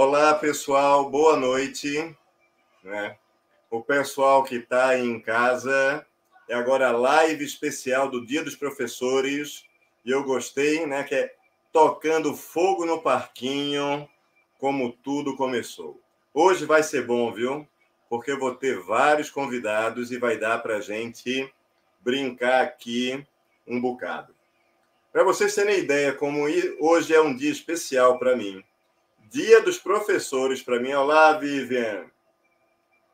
Olá, pessoal, boa noite. Né? O pessoal que está em casa, é agora a live especial do Dia dos Professores, e eu gostei, né, que é Tocando Fogo no Parquinho, como tudo começou. Hoje vai ser bom, viu? Porque eu vou ter vários convidados e vai dar para a gente brincar aqui um bocado. Para vocês terem ideia, como hoje é um dia especial para mim. Dia dos professores para mim. Olá, Vivian.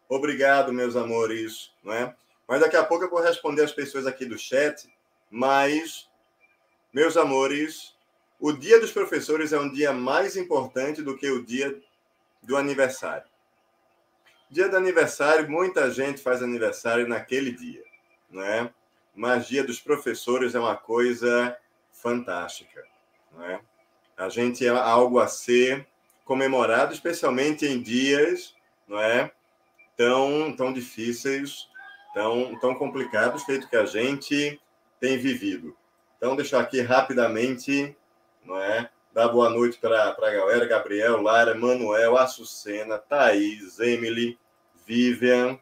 Obrigado, meus amores. Não é? Mas daqui a pouco eu vou responder as pessoas aqui do chat. Mas, meus amores, o dia dos professores é um dia mais importante do que o dia do aniversário. Dia do aniversário, muita gente faz aniversário naquele dia, não é? Mas dia dos professores é uma coisa fantástica, não é? A gente é algo a ser comemorado, especialmente em dias, não é? Tão, tão difíceis, tão, tão complicados, feito que a gente tem vivido. Então, deixar aqui rapidamente, não é? Dar boa noite para a galera, Gabriel, Lara, Manuel, Açucena, Thaís, Emily, Vivian,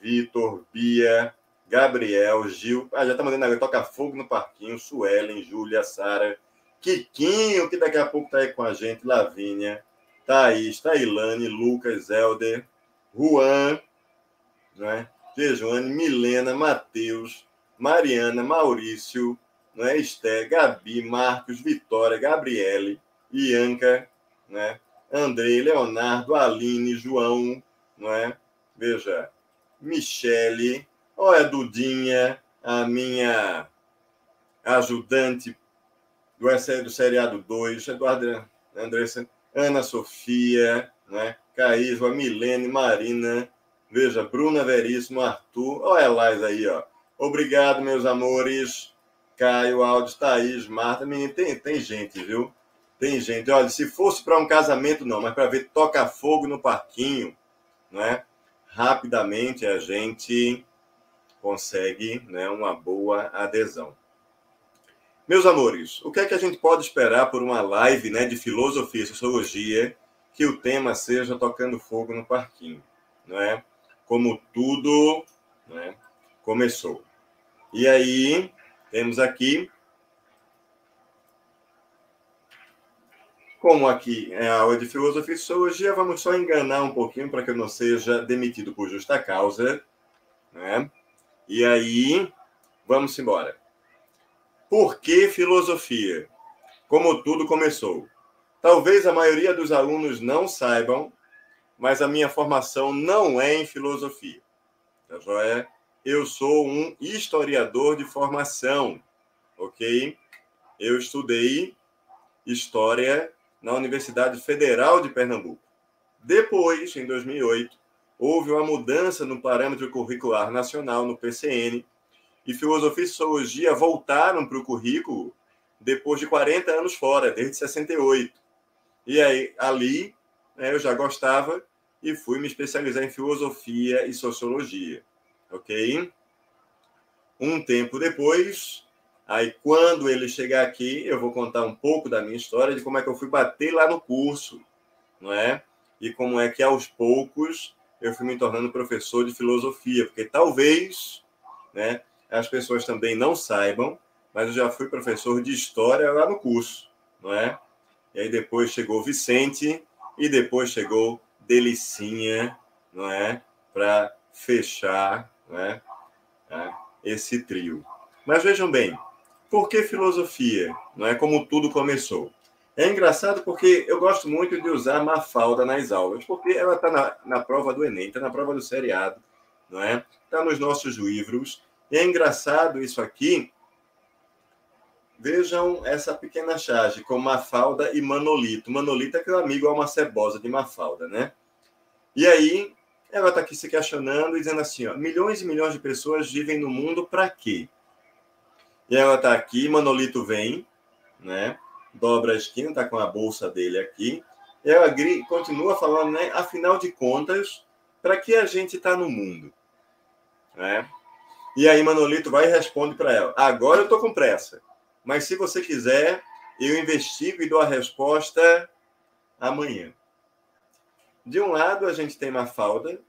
Vitor, Bia, Gabriel, Gil. Ah, já tá mandando agora, toca fogo no parquinho, Suelen, Júlia, Sara, Kikinho, que daqui a pouco tá aí com a gente, Lavínia, Thaís, Tailane, Lucas, Helder, Juan, né? Jejuane, Milena, Matheus, Mariana, Maurício, né? Esté, Gabi, Marcos, Vitória, Gabriele, Ianca, né? Andrei, Leonardo, Aline, João, não é? Veja, Michele, olha, Dudinha, a minha ajudante do, do seriado 2, Eduardo Andressa, Ana Sofia, né? Caísva, Milene, Marina, veja, Bruna Veríssimo, Arthur, olha a Laís aí, ó. Obrigado, meus amores. Caio, Aldo, Thaís, Marta, menino, tem, tem gente, viu? Tem gente. Olha, se fosse para um casamento, não, mas para ver toca fogo no parquinho, né? Rapidamente a gente consegue né, uma boa adesão. Meus amores, o que é que a gente pode esperar por uma live né, de filosofia e sociologia que o tema seja tocando fogo no parquinho, não é? Como tudo né, começou. E aí, temos aqui Como aqui é a aula de filosofia e sociologia, vamos só enganar um pouquinho para que eu não seja demitido por justa causa. Né? E aí, vamos embora. Por que filosofia? Como tudo começou. Talvez a maioria dos alunos não saibam, mas a minha formação não é em filosofia. Tá? Eu sou um historiador de formação, ok? Eu estudei história na Universidade Federal de Pernambuco. Depois, em 2008, houve uma mudança no parâmetro curricular nacional, no PCN, e filosofia e sociologia voltaram para o currículo depois de 40 anos fora, desde 68. E aí, ali, né, eu já gostava e fui me especializar em filosofia e sociologia, ok? Um tempo depois, Aí, quando ele chegar aqui, eu vou contar um pouco da minha história, de como é que eu fui bater lá no curso, não é? E como é que, aos poucos, eu fui me tornando professor de filosofia, porque talvez, né, as pessoas também não saibam, mas eu já fui professor de história lá no curso, não é? E aí depois chegou Vicente e depois chegou Delicinha, não é? Para fechar, não é? Esse trio. Mas vejam bem, por que filosofia? Não é como tudo começou. É engraçado porque eu gosto muito de usar Mafalda nas aulas, porque ela está na, na prova do Enem, está na prova do seriado, não é? Está nos nossos livros. E é engraçado isso aqui. Vejam essa pequena charge com Mafalda e Manolito. Manolito é aquele amigo alma cebosa de Mafalda, né? E aí, ela está aqui se questionando dizendo assim: ó, milhões e milhões de pessoas vivem no mundo para quê? E ela está aqui, Manolito vem, né? Dobra a esquina, está com a bolsa dele aqui. E ela continua falando, né? Afinal de contas, para que a gente está no mundo? Né? E aí Manolito vai e responde para ela: agora eu estou com pressa, mas se você quiser, eu investigo e dou a resposta amanhã. De um lado, a gente tem Mafalda,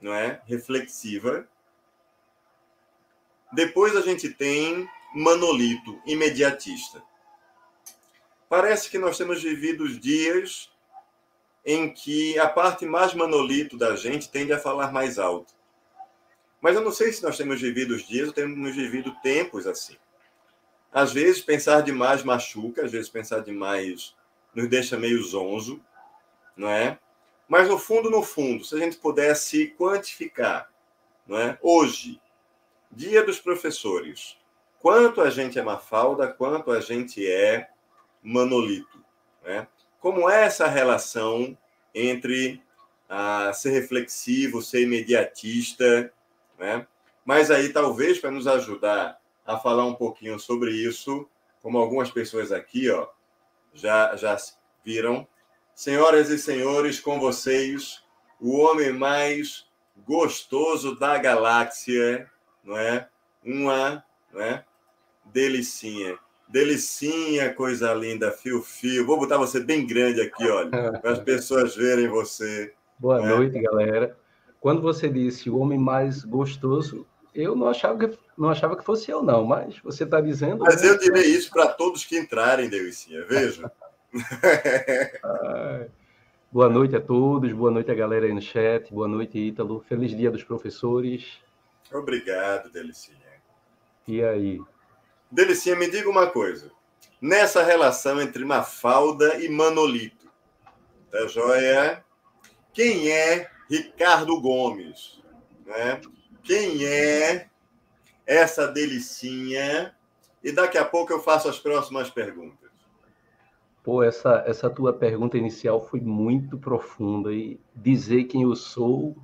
não é? Reflexiva. Depois a gente tem Manolito, imediatista. Parece que nós temos vivido os dias em que a parte mais manolito da gente tende a falar mais alto. Mas eu não sei se nós temos vivido os dias ou temos vivido tempos assim. Às vezes, pensar demais machuca, às vezes, pensar demais nos deixa meio zonzo, não é? Mas, no fundo, no fundo, se a gente pudesse quantificar, não é? Hoje, dia dos professores, quanto a gente é Mafalda, quanto a gente é Manolito, né? Como é essa relação entre ah, ser reflexivo, ser imediatista, né? Mas aí, talvez, para nos ajudar a falar um pouquinho sobre isso, como algumas pessoas aqui ó, já, já viram. Senhoras e senhores, com vocês, o homem mais gostoso da galáxia, não é? Uma, não é? Delicinha. Delicinha, coisa linda, fio-fio. Vou botar você bem grande aqui, olha, para as pessoas verem você. Boa né? noite, galera. Quando você disse o homem mais gostoso, eu não achava que, não achava que fosse eu, não, mas você está dizendo. Mas eu direi isso para todos que entrarem, Delicinha, veja. boa noite a todos, boa noite a galera aí no chat, boa noite, Ítalo. Feliz dia dos professores. Obrigado, Delicinha. E aí? Delicinha, me diga uma coisa. Nessa relação entre Mafalda e Manolito, tá joia? Quem é Ricardo Gomes? Né? Quem é essa delicinha? E daqui a pouco eu faço as próximas perguntas. Pô, essa, essa tua pergunta inicial foi muito profunda e dizer quem eu sou,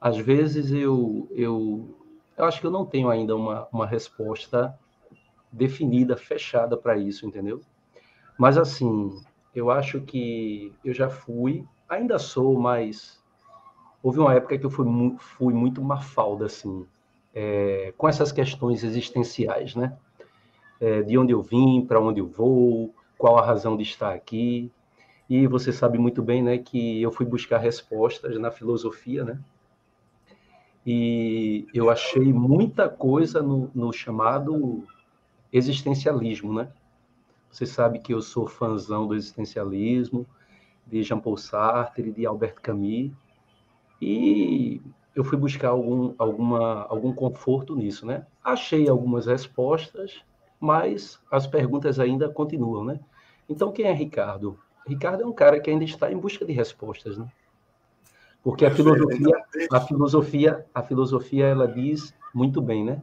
às vezes eu, eu, eu acho que eu não tenho ainda uma, uma resposta definida, fechada para isso, entendeu? Mas assim, eu acho que eu já fui, ainda sou, mas houve uma época que eu fui, fui muito mafalda, assim, é, com essas questões existenciais, né? É, de onde eu vim, para onde eu vou, qual a razão de estar aqui. E você sabe muito bem, né, que eu fui buscar respostas na filosofia, né? E eu achei muita coisa no, no chamado existencialismo, né? Você sabe que eu sou fãzão do existencialismo, de Jean-Paul Sartre, de Albert Camus, e eu fui buscar algum, alguma, algum conforto nisso, né? Achei algumas respostas, mas as perguntas ainda continuam, né? Então, quem é Ricardo? Ricardo é um cara que ainda está em busca de respostas, né? Porque a filosofia, a filosofia, a filosofia, ela diz muito bem, né?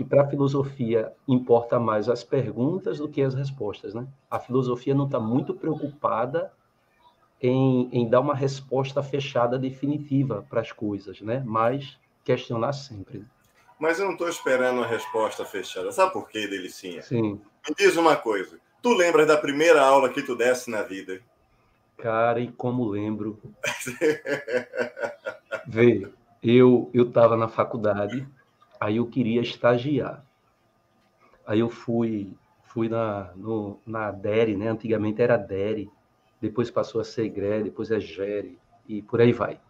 que para a filosofia importa mais as perguntas do que as respostas, né? A filosofia não está muito preocupada em, em dar uma resposta fechada definitiva para as coisas, né? Mas questionar sempre. Mas eu não estou esperando uma resposta fechada. Sabe por quê, Delicinha? Sim. Me diz uma coisa. Tu lembras da primeira aula que tu desse na vida? Cara, e como lembro. Vê, eu eu estava na faculdade Aí eu queria estagiar. Aí eu fui fui na, no, na DERE, né? Antigamente era DERE, depois passou a ser GRE, depois é GERE, e por aí vai.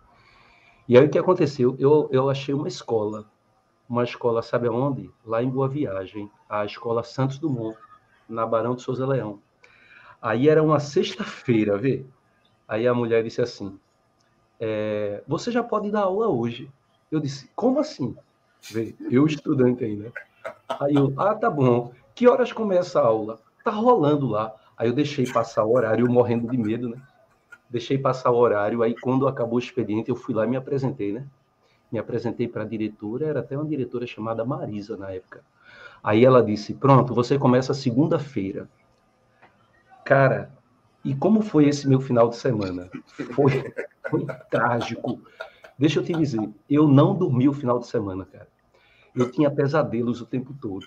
E aí o que aconteceu? Eu, eu achei uma escola, uma escola, sabe aonde? Lá em Boa Viagem, a Escola Santos Dumont, na Barão de Souza Leão. Aí era uma sexta-feira, vê? Aí a mulher disse assim, é, você já pode dar aula hoje. Eu disse, como assim? Vê, eu estudante ainda. Aí eu, ah, tá bom. Que horas começa a aula? Tá rolando lá. Aí eu deixei passar o horário, morrendo de medo, né? Deixei passar o horário, aí quando acabou o expediente, eu fui lá e me apresentei, né? Me apresentei para a diretora, era até uma diretora chamada Marisa na época. Aí ela disse: Pronto, você começa segunda-feira. Cara, e como foi esse meu final de semana? Foi, foi trágico. Deixa eu te dizer, eu não dormi o final de semana, cara. Eu tinha pesadelos o tempo todo.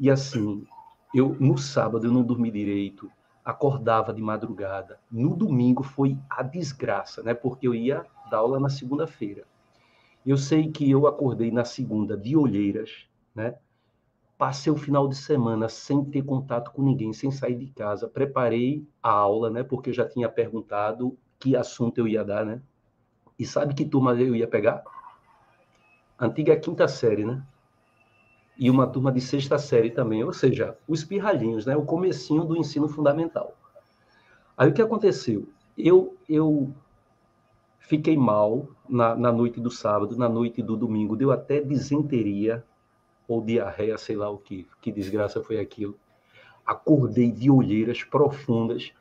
E assim, eu no sábado eu não dormi direito, acordava de madrugada. No domingo foi a desgraça, né? Porque eu ia dar aula na segunda-feira. Eu sei que eu acordei na segunda de olheiras, né? Passei o final de semana sem ter contato com ninguém, sem sair de casa. Preparei a aula, né? Porque eu já tinha perguntado que assunto eu ia dar, né? E sabe que turma eu ia pegar? Antiga quinta série, né? E uma turma de sexta série também, ou seja, os pirralhinhos, né? O comecinho do ensino fundamental. Aí o que aconteceu? Eu, eu fiquei mal na, na noite do sábado, na noite do domingo, deu até disenteria ou diarreia, sei lá o que, que desgraça foi aquilo. Acordei de olheiras profundas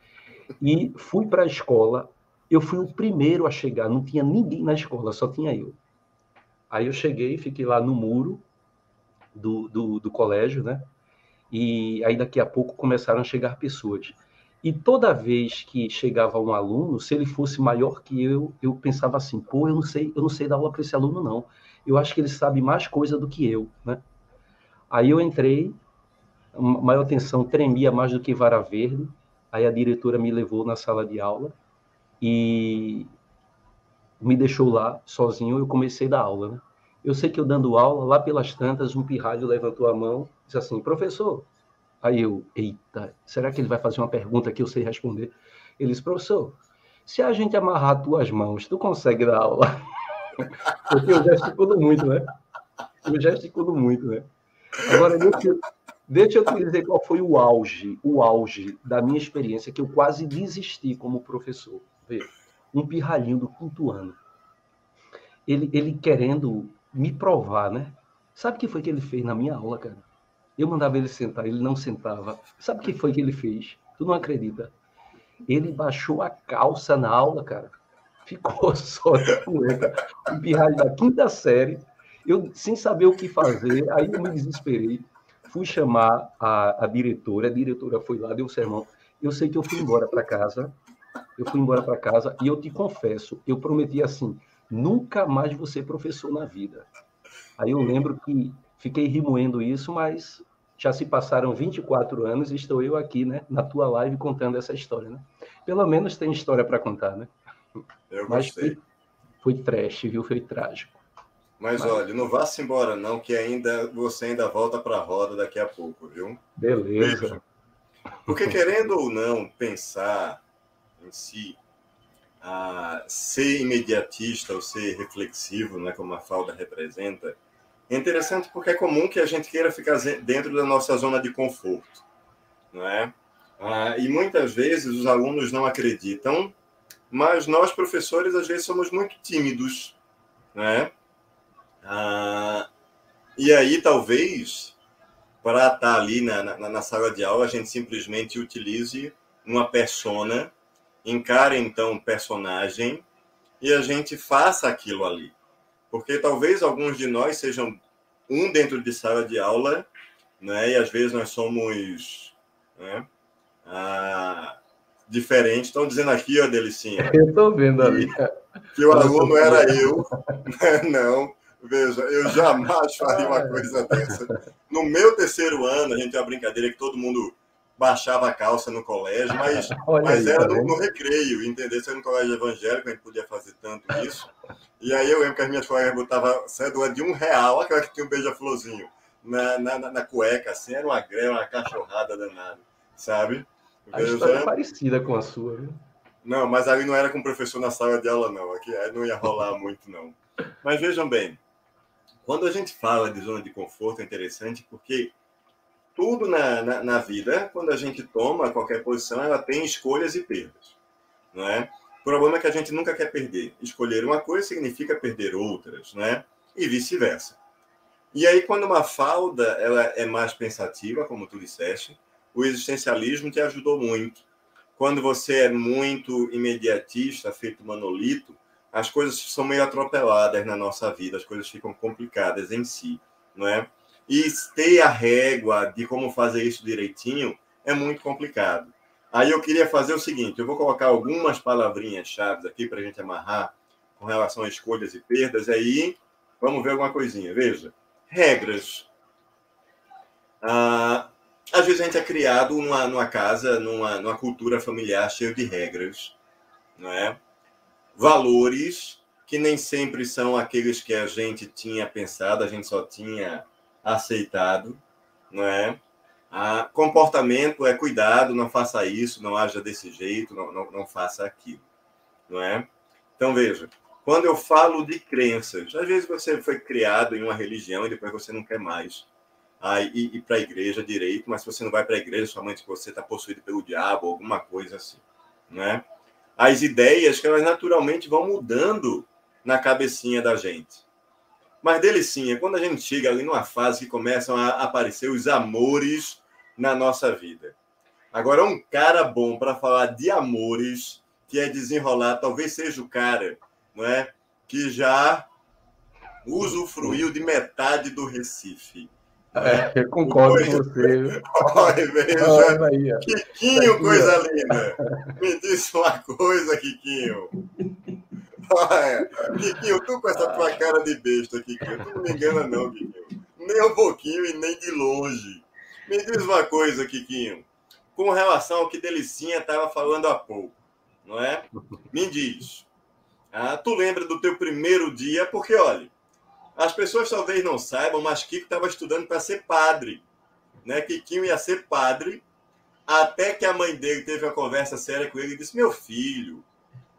e fui para a escola. Eu fui o primeiro a chegar, não tinha ninguém na escola, só tinha eu. Aí eu cheguei, fiquei lá no muro do, do, do colégio, né? E aí daqui a pouco começaram a chegar pessoas. E toda vez que chegava um aluno, se ele fosse maior que eu, eu pensava assim, pô, eu não sei, eu não sei dar aula para esse aluno não. Eu acho que ele sabe mais coisa do que eu, né? Aí eu entrei, maior atenção, tremia mais do que vara verde. Aí a diretora me levou na sala de aula e me deixou lá sozinho. Eu comecei a dar aula, né? Eu sei que eu dando aula, lá pelas tantas, um pirralho levantou a mão disse assim: professor. Aí eu, eita, será que ele vai fazer uma pergunta que eu sei responder? Ele disse: professor, se a gente amarrar tuas mãos, tu consegue dar aula? Porque eu gesticulo muito, né? Eu gesticulo muito, né? Agora, deixa, deixa eu te dizer qual foi o auge, o auge da minha experiência, que eu quase desisti como professor. Um pirralhinho do quinto ano. Ele, ele querendo me provar, né? Sabe o que foi que ele fez na minha aula, cara? Eu mandava ele sentar, ele não sentava. Sabe o que foi que ele fez? Tu não acredita? Ele baixou a calça na aula, cara. Ficou só de cueca. Um pirralho da quinta série. Eu, sem saber o que fazer, aí eu me desesperei. Fui chamar a, a diretora. A diretora foi lá, deu um sermão. Eu sei que eu fui embora para casa. Eu fui embora para casa e eu te confesso, eu prometi assim: nunca mais ser professor na vida. Aí eu lembro que fiquei remoendo isso, mas já se passaram 24 anos e estou eu aqui, né, na tua live contando essa história, né? Pelo menos tem história para contar, né? Eu mas gostei. Foi, foi trash, viu? Foi trágico. Mas, mas, olha, não vá-se embora não, que ainda você ainda volta para a roda daqui a pouco, viu? Beleza. Porque querendo ou não pensar em si, a ser imediatista ou ser reflexivo, né, como a falda representa, é interessante porque é comum que a gente queira ficar dentro da nossa zona de conforto, não é? Ah, e muitas vezes os alunos não acreditam, mas nós professores às vezes somos muito tímidos, né? Ah, e aí talvez para estar ali na, na, na sala de aula a gente simplesmente utilize uma persona encare então um personagem e a gente faça aquilo ali. Porque talvez alguns de nós sejam um dentro de sala de aula, né? E às vezes nós somos né? ah, diferentes. Estão dizendo aqui, ó, Delicinha. Eu estou vendo ali. Que o aluno era eu. Não, veja, eu jamais faria uma coisa dessa. No meu terceiro ano, a gente tem uma brincadeira que todo mundo baixava a calça no colégio, mas, mas aí, era tá no, no, recreio, entendeu? Se era no colégio evangélico, a gente podia fazer tanto isso. E aí eu lembro que as minhas colegas botavam cédula de um real, aquela que tinha um beija-florzinho na, na, na, cueca, assim, era uma greve, uma cachorrada danada, sabe? A história é parecida com a sua, viu? Não, mas ali não era com o professor na sala de aula, não. Aqui não ia rolar muito, não. Mas vejam bem, quando a gente fala de zona de conforto, é interessante porque tudo na, na, na, vida, quando a gente toma qualquer posição, ela tem escolhas e perdas. Não é? O problema é que a gente nunca quer perder. Escolher uma coisa significa perder outras, né? e vice-versa. E aí, quando uma falda ela é mais pensativa, como tu disseste, o existencialismo te ajudou muito. Quando você é muito imediatista, feito monolito, as coisas são meio atropeladas na nossa vida, as coisas ficam complicadas em si, não é? E ter a régua de como fazer isso direitinho é muito complicado. Aí eu queria fazer o seguinte: eu vou colocar algumas palavrinhas chaves aqui para a gente amarrar com relação a escolhas e perdas. Aí vamos ver alguma coisinha. Veja, regras. Ah, às vezes a gente é criado numa, numa casa, numa, numa cultura familiar cheia de regras, não é? Valores que nem sempre são aqueles que a gente tinha pensado, a gente só tinha aceitado, não é? Ah, comportamento é cuidado, não faça isso, não haja desse jeito, não, não, não faça aquilo. não é? Então, veja, quando eu falo de crenças, às vezes você foi criado em uma religião e depois você não quer mais aí, ir, ir para a igreja direito, mas se você não vai para a igreja, somente você está possuído pelo diabo, alguma coisa assim, né? As ideias que elas naturalmente vão mudando na cabecinha da gente. Mas delicinha, quando a gente chega ali numa fase que começam a aparecer os amores na nossa vida. Agora, um cara bom para falar de amores, que é desenrolar, talvez seja o cara, não é? Que já usufruiu de metade do Recife. É, eu concordo com você. Olha, veja. Quiquinho, coisa linda. Me disse uma coisa, Quiquinho. Olha, Quiquinho, tu com essa tua cara de besta, Quiquinho, tu não me engana não, Quiquinho. Nem um pouquinho e nem de longe. Me diz uma coisa, Quiquinho. Com relação ao que Delicinha estava falando há pouco, não é? Me diz. Ah, tu lembra do teu primeiro dia? Porque, olha, as pessoas talvez não saibam, mas Kiko estava estudando para ser padre. Né? Kikinho ia ser padre, até que a mãe dele teve uma conversa séria com ele e disse: Meu filho,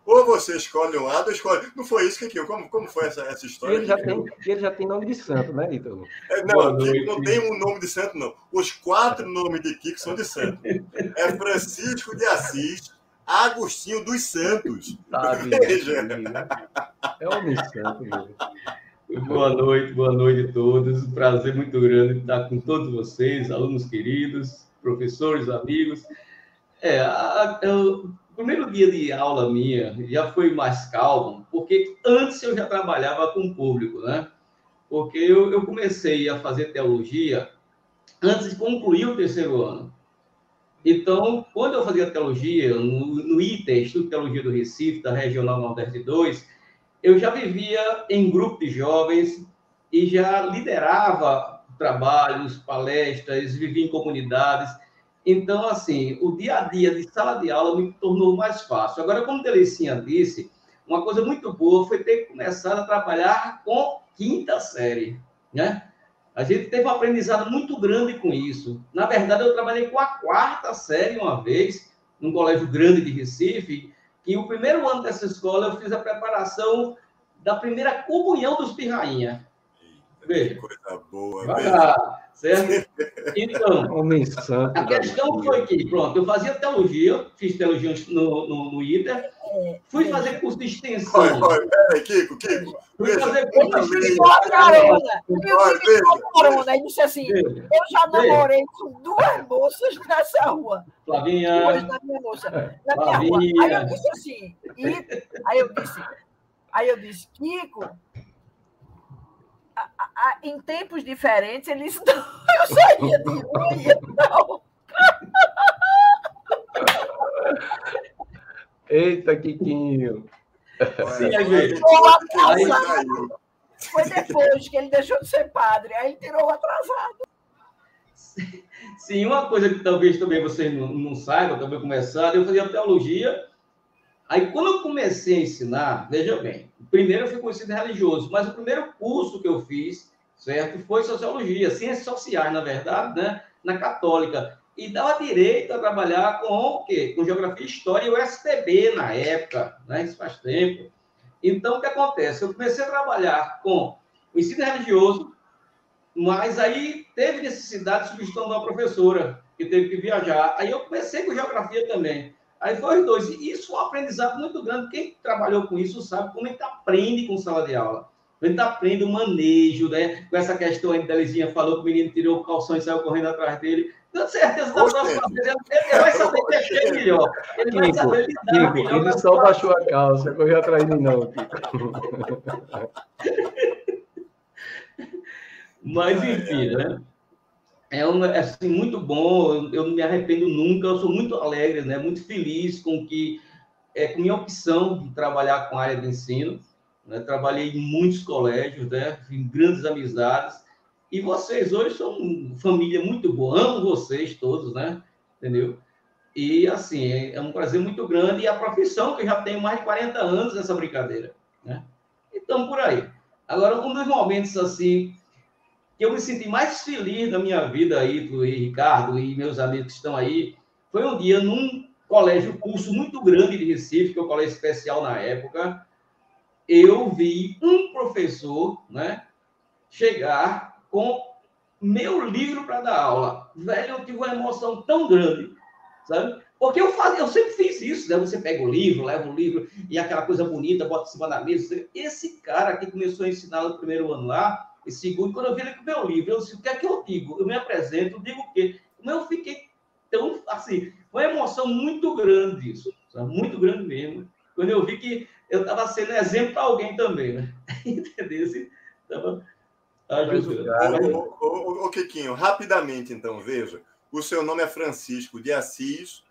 ou você escolhe um lado ou escolhe. Não foi isso, Kikinho? Como, como foi essa, essa história? Ele já, tem, ele já tem nome de santo, né, Ítalo? É, não, Kiko não tem um nome de santo, não. Os quatro nomes de Kiko são de santo. É Francisco de Assis. Agostinho dos Santos. Tá, Veja. É homem santo, mesmo. Boa noite, boa noite a todos. Um prazer muito grande estar com todos vocês, alunos queridos, professores, amigos. É, o primeiro dia de aula minha já foi mais calmo, porque antes eu já trabalhava com o público, né? Porque eu, eu comecei a fazer teologia antes de concluir o terceiro ano. Então, quando eu fazia teologia, no, no ITER, Instituto Teologia do Recife, da Regional Nordeste 2, eu já vivia em grupo de jovens e já liderava trabalhos, palestras, vivia em comunidades. Então, assim, o dia a dia de sala de aula me tornou mais fácil. Agora, como Delicinha disse, uma coisa muito boa foi ter começado a trabalhar com quinta série, né? A gente teve um aprendizado muito grande com isso. Na verdade, eu trabalhei com a quarta série uma vez, num colégio grande de Recife, e o primeiro ano dessa escola eu fiz a preparação da primeira comunhão dos pirrainha. Veja. Que coisa boa. Ah, certo? Então, Homem santo, a questão foi que, pronto, eu fazia teologia, fiz teologia no, no, no ITER, fui fazer curso de extensão. Olha, olha, peraí, Kiko, Kiko. Fui veja, fazer curso de extensão. ficou a carona. Olha, Ele ficou a carona. Ele disse assim: Veja, Eu já namorei com duas moças nessa rua. Duas Flavinha, na minha moça. Na minha rua. Aí Flavinha. eu disse assim: e, Aí eu disse: Aí eu disse, Kiko. A- a- a- em tempos diferentes, eles não. Eu saía de uma e não. Eita, Quiquinho. Sim, aí, gente. caiu. Foi depois que ele deixou de ser padre. Aí ele tirou o atrasado. Sim, uma coisa que talvez também vocês não, não saibam, também começaram, eu fazia teologia. Aí, quando eu comecei a ensinar, veja bem, primeiro eu fui conhecido religioso, mas o primeiro curso que eu fiz, certo, foi sociologia, ciências sociais, na verdade, né, na católica. E dava direito a trabalhar com o quê? Com geografia história e o STB na época, né, isso faz tempo. Então, o que acontece? Eu comecei a trabalhar com o ensino religioso, mas aí teve necessidade de substituição de uma professora que teve que viajar. Aí eu comecei com geografia também. Aí foi os dois. E isso é um aprendizado muito grande. Quem trabalhou com isso sabe como a gente aprende com sala de aula. A gente aprende o manejo, né? Com essa questão aí que a Delizinha falou que o menino tirou o calção e saiu correndo atrás dele. Tenho certeza da Oxe. próxima vez ele vai saber mexer melhor. Ele vai saber lidar Kiko, ele com só baixou a calça, correu atrás de mim, não. Mas, enfim, né? É um, é, assim, muito bom, eu, não me arrependo nunca, eu sou muito alegre, né? muito feliz com que é, com minha opção de trabalhar com a área de ensino. Né? Trabalhei em muitos colégios, né? em grandes amizades, e vocês hoje são família muito boa, amo vocês todos, né? Entendeu? E, assim, é, é um prazer muito grande, e a profissão, que eu já tenho mais de 40 anos nessa brincadeira, né? Então, por aí. Agora, um dos momentos, assim, que eu me senti mais feliz da minha vida aí, e Ricardo e meus amigos que estão aí, foi um dia num, colégio, curso muito grande de Recife, que é o colégio especial na época, eu vi um professor, né, chegar com meu livro para dar aula. Velho, eu tive uma emoção tão grande, sabe? Porque eu, faz, eu sempre fiz isso, né? Você pega o livro, leva o livro e aquela coisa bonita, bota em cima da mesa. Esse cara que começou a ensinar no primeiro ano lá, e segundo, quando eu vi ele meu livro, eu disse, o que é que eu digo? Eu me apresento, digo o quê? Eu fiquei tão, assim, uma emoção muito grande isso, sabe? muito grande mesmo. Quando eu vi que eu estava sendo exemplo para alguém também, né? Entendeu? Estava ajudando. Ô, ô, ô, Quiquinho, rapidamente então, veja. O seu nome é Francisco de Assis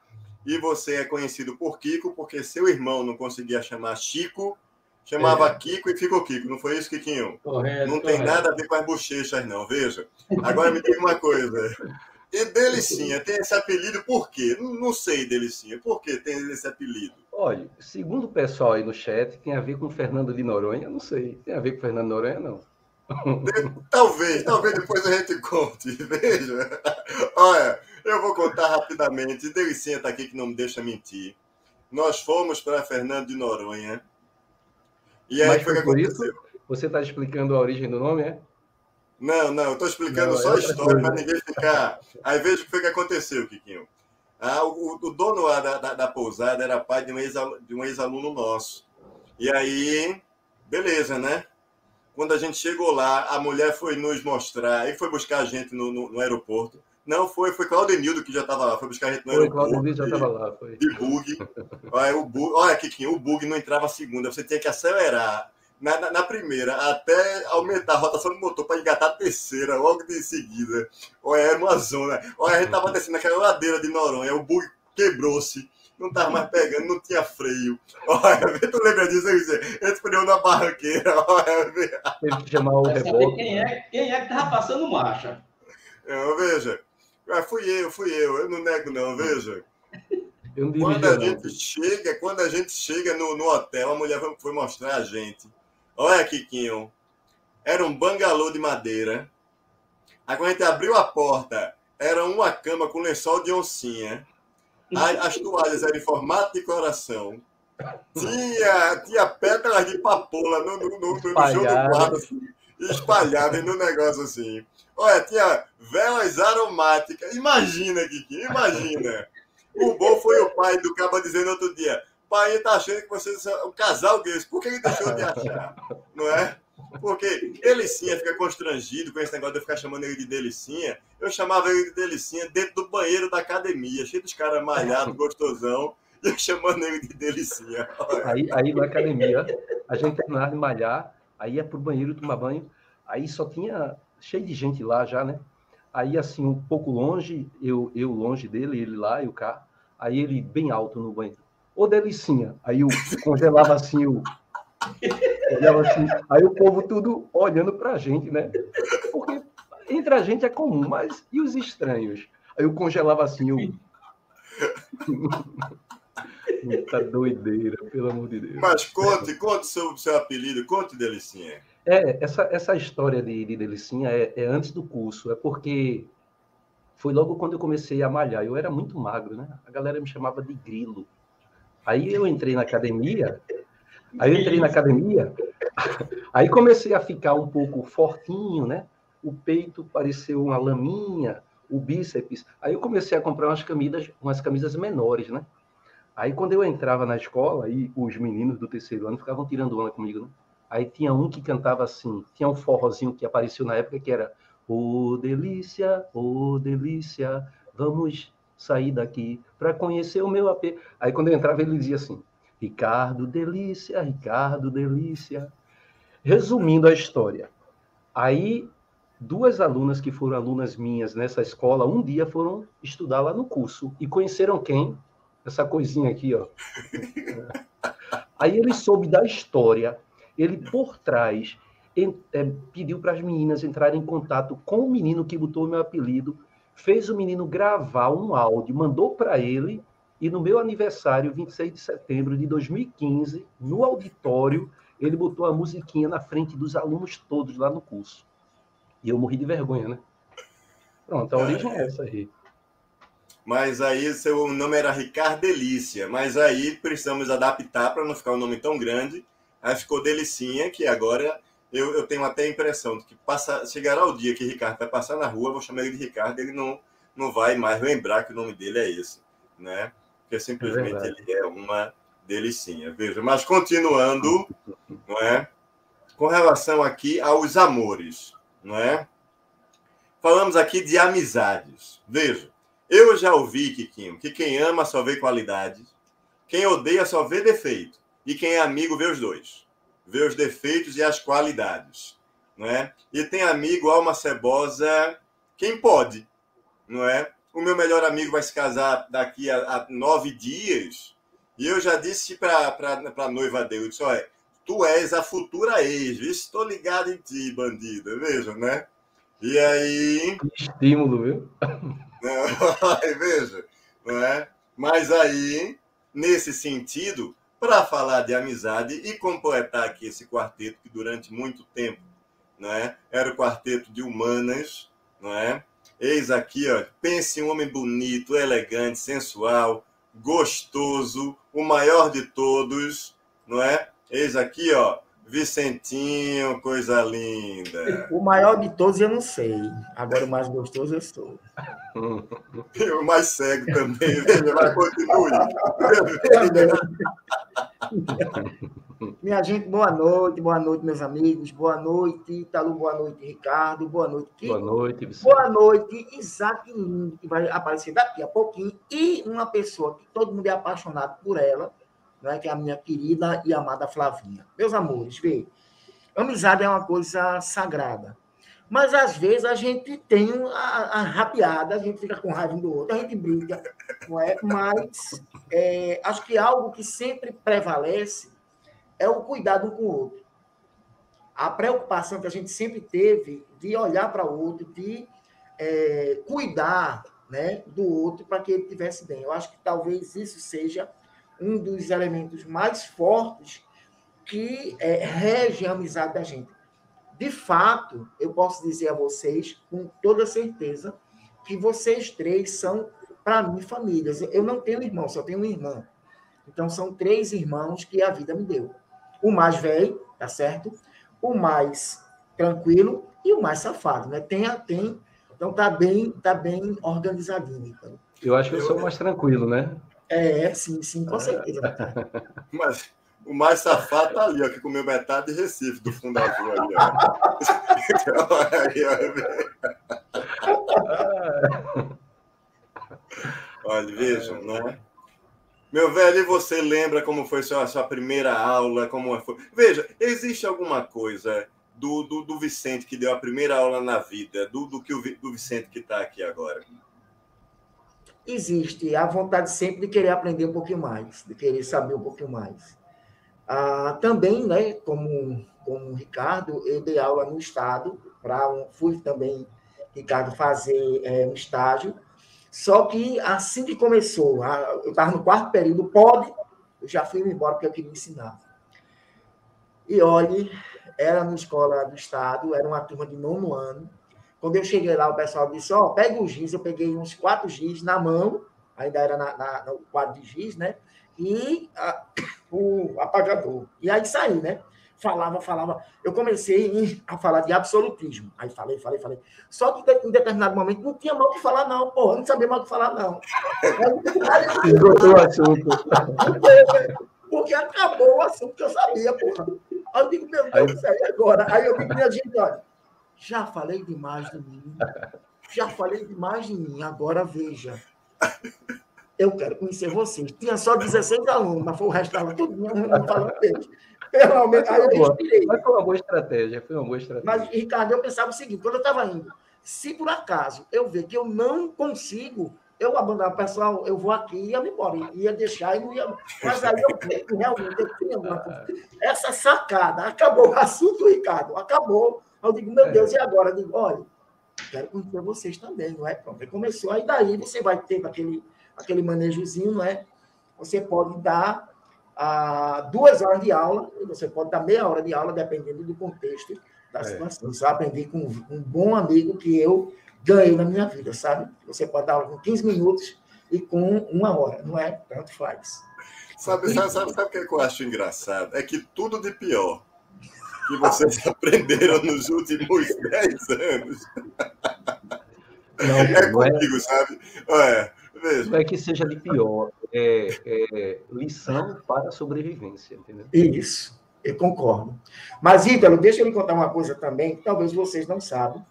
e você é conhecido por Kiko porque seu irmão não conseguia chamar Chico, chamava é. Kiko e ficou Kiko. Não foi isso, Kikinho? Correto. Não tem nada a ver com as bochechas, não. Veja. Agora me diga uma coisa. E Delicinha tem esse apelido por quê? Não, não sei, Delicinha. Por que tem esse apelido? Olha, segundo o pessoal aí no chat, tem a ver com Fernando de Noronha? Não sei. Tem a ver com Fernando de Noronha, não. Talvez, talvez depois a gente conte. Veja. Olha, eu vou contar rapidamente. Delicinha está aqui que não me deixa mentir. Nós fomos para Fernando de Noronha. E aí Mas foi aconteceu. Isso, você está explicando a origem do nome, é? Não, não, eu estou explicando não, só é a história para ninguém ficar. Aí veja o que foi que aconteceu, Kikinho. Ah, o, o dono da, da, da, pousada era pai de um ex-aluno nosso. E aí, beleza, né? Quando a gente chegou lá, a mulher foi nos mostrar, e foi buscar a gente no, no, no aeroporto. Não, foi, foi Claudenildo que já estava lá, foi buscar a gente no foi, aeroporto. Claudenildo já estava lá, foi. De bug. olha, o bug. Olha, Kikinho, o bug não entrava segunda, você tinha que acelerar na, na, na, primeira, até aumentar a rotação do motor para engatar a terceira, logo de seguida. Olha, era uma zona. Olha, a gente tava descendo naquela ladeira de Noronha, o bug quebrou-se. Não tava mais pegando, não tinha freio. Olha, tu lembra disso? A gente freou na barranqueira. Olha, Teve que chamar o reboque. Quem é, quem é que tava passando marcha? Eu, veja, fui eu, fui eu, eu não nego não, veja. Quando a gente chega, quando a gente chega no, no hotel, a mulher foi mostrar a gente Olha, Kikinho. Era um bangalô de madeira. Aí quando a gente abriu a porta, era uma cama com lençol de oncinha. As toalhas eram em formato de coração. Tinha, tinha pétalas de papoula no, no, no, no chão do quarto, assim, espalhadas no negócio assim. Olha, tinha velas aromáticas. Imagina, Kiki, imagina. O bom foi o pai do Caba dizendo outro dia: pai está achando que vocês são um casal gays. Por que ele deixou de achar? Não é? Porque Delicinha fica constrangido com esse negócio de eu ficar chamando ele de Delicinha. Eu chamava ele de Delicinha dentro do banheiro da academia, cheio dos caras malhados, gostosão, e eu chamando ele de Delicinha. Aí, aí na academia, a gente terminava de malhar, aí ia pro banheiro tomar banho, aí só tinha cheio de gente lá já, né? Aí, assim, um pouco longe, eu, eu longe dele, ele lá e o carro, aí ele bem alto no banheiro ô delicinha. Aí eu congelava assim o. assim, aí o povo tudo olhando para a gente, né? Porque entre a gente é comum, mas e os estranhos? Aí eu congelava assim o. Muita doideira, pelo amor de Deus. Mas conte, conte seu, seu apelido, conte, Delicinha. É, essa, essa história de, de Delicinha é, é antes do curso, é porque foi logo quando eu comecei a malhar. Eu era muito magro, né? A galera me chamava de grilo. Aí eu entrei na academia, aí eu entrei na academia, aí comecei a ficar um pouco fortinho, né? O peito pareceu uma laminha, o bíceps. Aí eu comecei a comprar umas camisas, umas camisas menores, né? Aí quando eu entrava na escola, aí os meninos do terceiro ano ficavam tirando onda comigo, né? Aí tinha um que cantava assim, tinha um forrozinho que apareceu na época que era Ô oh, delícia, ô oh, delícia, vamos sair daqui para conhecer o meu AP. Aí quando eu entrava, ele dizia assim: Ricardo, delícia, Ricardo, delícia. Resumindo a história, aí duas alunas que foram alunas minhas nessa escola, um dia foram estudar lá no curso e conheceram quem? Essa coisinha aqui, ó. Aí ele soube da história, ele por trás é, pediu para as meninas entrarem em contato com o menino que botou o meu apelido fez o menino gravar um áudio, mandou para ele, e no meu aniversário, 26 de setembro de 2015, no auditório, ele botou a musiquinha na frente dos alunos todos lá no curso. E eu morri de vergonha, né? Pronto, a origem é essa aí. mas aí seu nome era Ricardo Delícia, mas aí precisamos adaptar para não ficar um nome tão grande. Aí ficou Delicinha, que agora eu, eu tenho até a impressão de que passa, chegará o dia que Ricardo vai passar na rua, vou chamar ele de Ricardo, ele não, não vai mais lembrar que o nome dele é esse, né? Porque simplesmente é ele é uma delicinha. Veja, mas continuando, não é? Com relação aqui aos amores, não é? Falamos aqui de amizades. Veja, eu já ouvi, Kikinho, que quem ama só vê qualidades, quem odeia só vê defeito, e quem é amigo vê os dois vê os defeitos e as qualidades, não é? E tem amigo alma cebosa, quem pode, não é? O meu melhor amigo vai se casar daqui a, a nove dias e eu já disse para a noiva dele, eu disse, olha, tu és a futura ex, estou ligado em ti, bandida, veja, né? E aí... Estímulo, viu? veja, não é? Mas aí, nesse sentido, para falar de amizade e completar aqui esse quarteto que durante muito tempo não é? era o quarteto de humanas, não é? Eis aqui, ó, pense um homem bonito, elegante, sensual, gostoso, o maior de todos, não é? Eis aqui, ó, Vicentinho, coisa linda. O maior de todos eu não sei. Agora o mais gostoso eu sou. O mais cego também, mas continue. Minha gente, boa noite, boa noite, meus amigos, boa noite, Italu, boa noite, Ricardo, boa noite, Kiko. Boa noite, Vicente. Boa noite, Isaac Lindo, que vai aparecer daqui a pouquinho, e uma pessoa que todo mundo é apaixonado por ela, né, que é a minha querida e amada Flavinha. Meus amores, vê, amizade é uma coisa sagrada. Mas às vezes a gente tem a, a rapiada, a gente fica com raiva um do outro, a gente briga, não é? Mas é, acho que algo que sempre prevalece é o cuidado um com o outro. A preocupação que a gente sempre teve de olhar para o outro, de é, cuidar né, do outro para que ele estivesse bem. Eu acho que talvez isso seja um dos elementos mais fortes que é, rege a amizade da gente. De fato, eu posso dizer a vocês com toda certeza que vocês três são, para mim, famílias. Eu não tenho irmão, só tenho uma irmã. Então, são três irmãos que a vida me deu. O mais velho, tá certo? O mais tranquilo e o mais safado, né? Tem, tem, então tá bem, tá bem organizadinho. Então. Eu acho que eu sou mais tranquilo, né? É, sim, sim, com certeza. Mas o mais safado tá ali, ó, que comeu metade de Recife do fundo azul ali, ó. Olha, vejam, né? Meu velho, e você lembra como foi sua, sua primeira aula? Como foi? Veja, existe alguma coisa do, do, do Vicente que deu a primeira aula na vida, do, do que o do Vicente que está aqui agora? Existe a vontade sempre de querer aprender um pouquinho mais, de querer saber um pouquinho mais. Ah, também, né, como, como o Ricardo, eu dei aula no Estado, para um, fui também, Ricardo, fazer é, um estágio, só que assim que começou, eu estava no quarto período, pode, eu já fui embora porque eu queria ensinar. E olhe, era na escola do Estado, era uma turma de nono ano, quando eu cheguei lá, o pessoal disse: Ó, oh, pega o giz. Eu peguei uns quatro giz na mão, ainda era na, na, no quadro de giz, né? E a, o apagador. E aí saí, né? Falava, falava. Eu comecei a falar de absolutismo. Aí falei, falei, falei. Só que em determinado momento não tinha mal o que falar, não, porra. Não sabia mal o que falar, não. Esgotou o assunto. Porque acabou o assunto que eu sabia, porra. Aí eu digo, meu Deus do céu, e agora? Aí eu digo, minha gente, olha já falei demais de mim. Já falei demais de mim. Agora veja. Eu quero conhecer vocês. Tinha só 16 alunos, mas foi o resto estava tudo não falando deles. Pelo menos, aí eu respirei. Mas foi uma boa estratégia, foi uma boa estratégia. Mas, Ricardo, eu pensava o seguinte: quando eu estava indo, se por acaso eu ver que eu não consigo, eu abandonar o pessoal, eu vou aqui e ia me embora. Ia deixar e não ia. Mas aí eu realmente eu tinha uma Essa sacada, acabou o assunto, Ricardo, acabou. Aí eu digo, meu é. Deus, e agora? Eu digo, olha, quero conhecer vocês também, não é? Pronto, aí começou, aí daí você vai ter aquele, aquele manejozinho, não é? Você pode dar ah, duas horas de aula, você pode dar meia hora de aula, dependendo do contexto da é. situação. Você vai aprender com um bom amigo que eu ganhei na minha vida, sabe? Você pode dar aula com 15 minutos, e com uma hora, não é? Tanto faz. Sabe, sabe, sabe, sabe o que eu acho engraçado? É que tudo de pior que vocês aprenderam nos últimos 10 anos Não, é não é, comigo, sabe? É, veja. não é que seja de pior, é, é lição para a sobrevivência, entendeu? Isso, eu concordo. Mas, Ítalo, deixa eu lhe contar uma coisa também, que talvez vocês não sabem,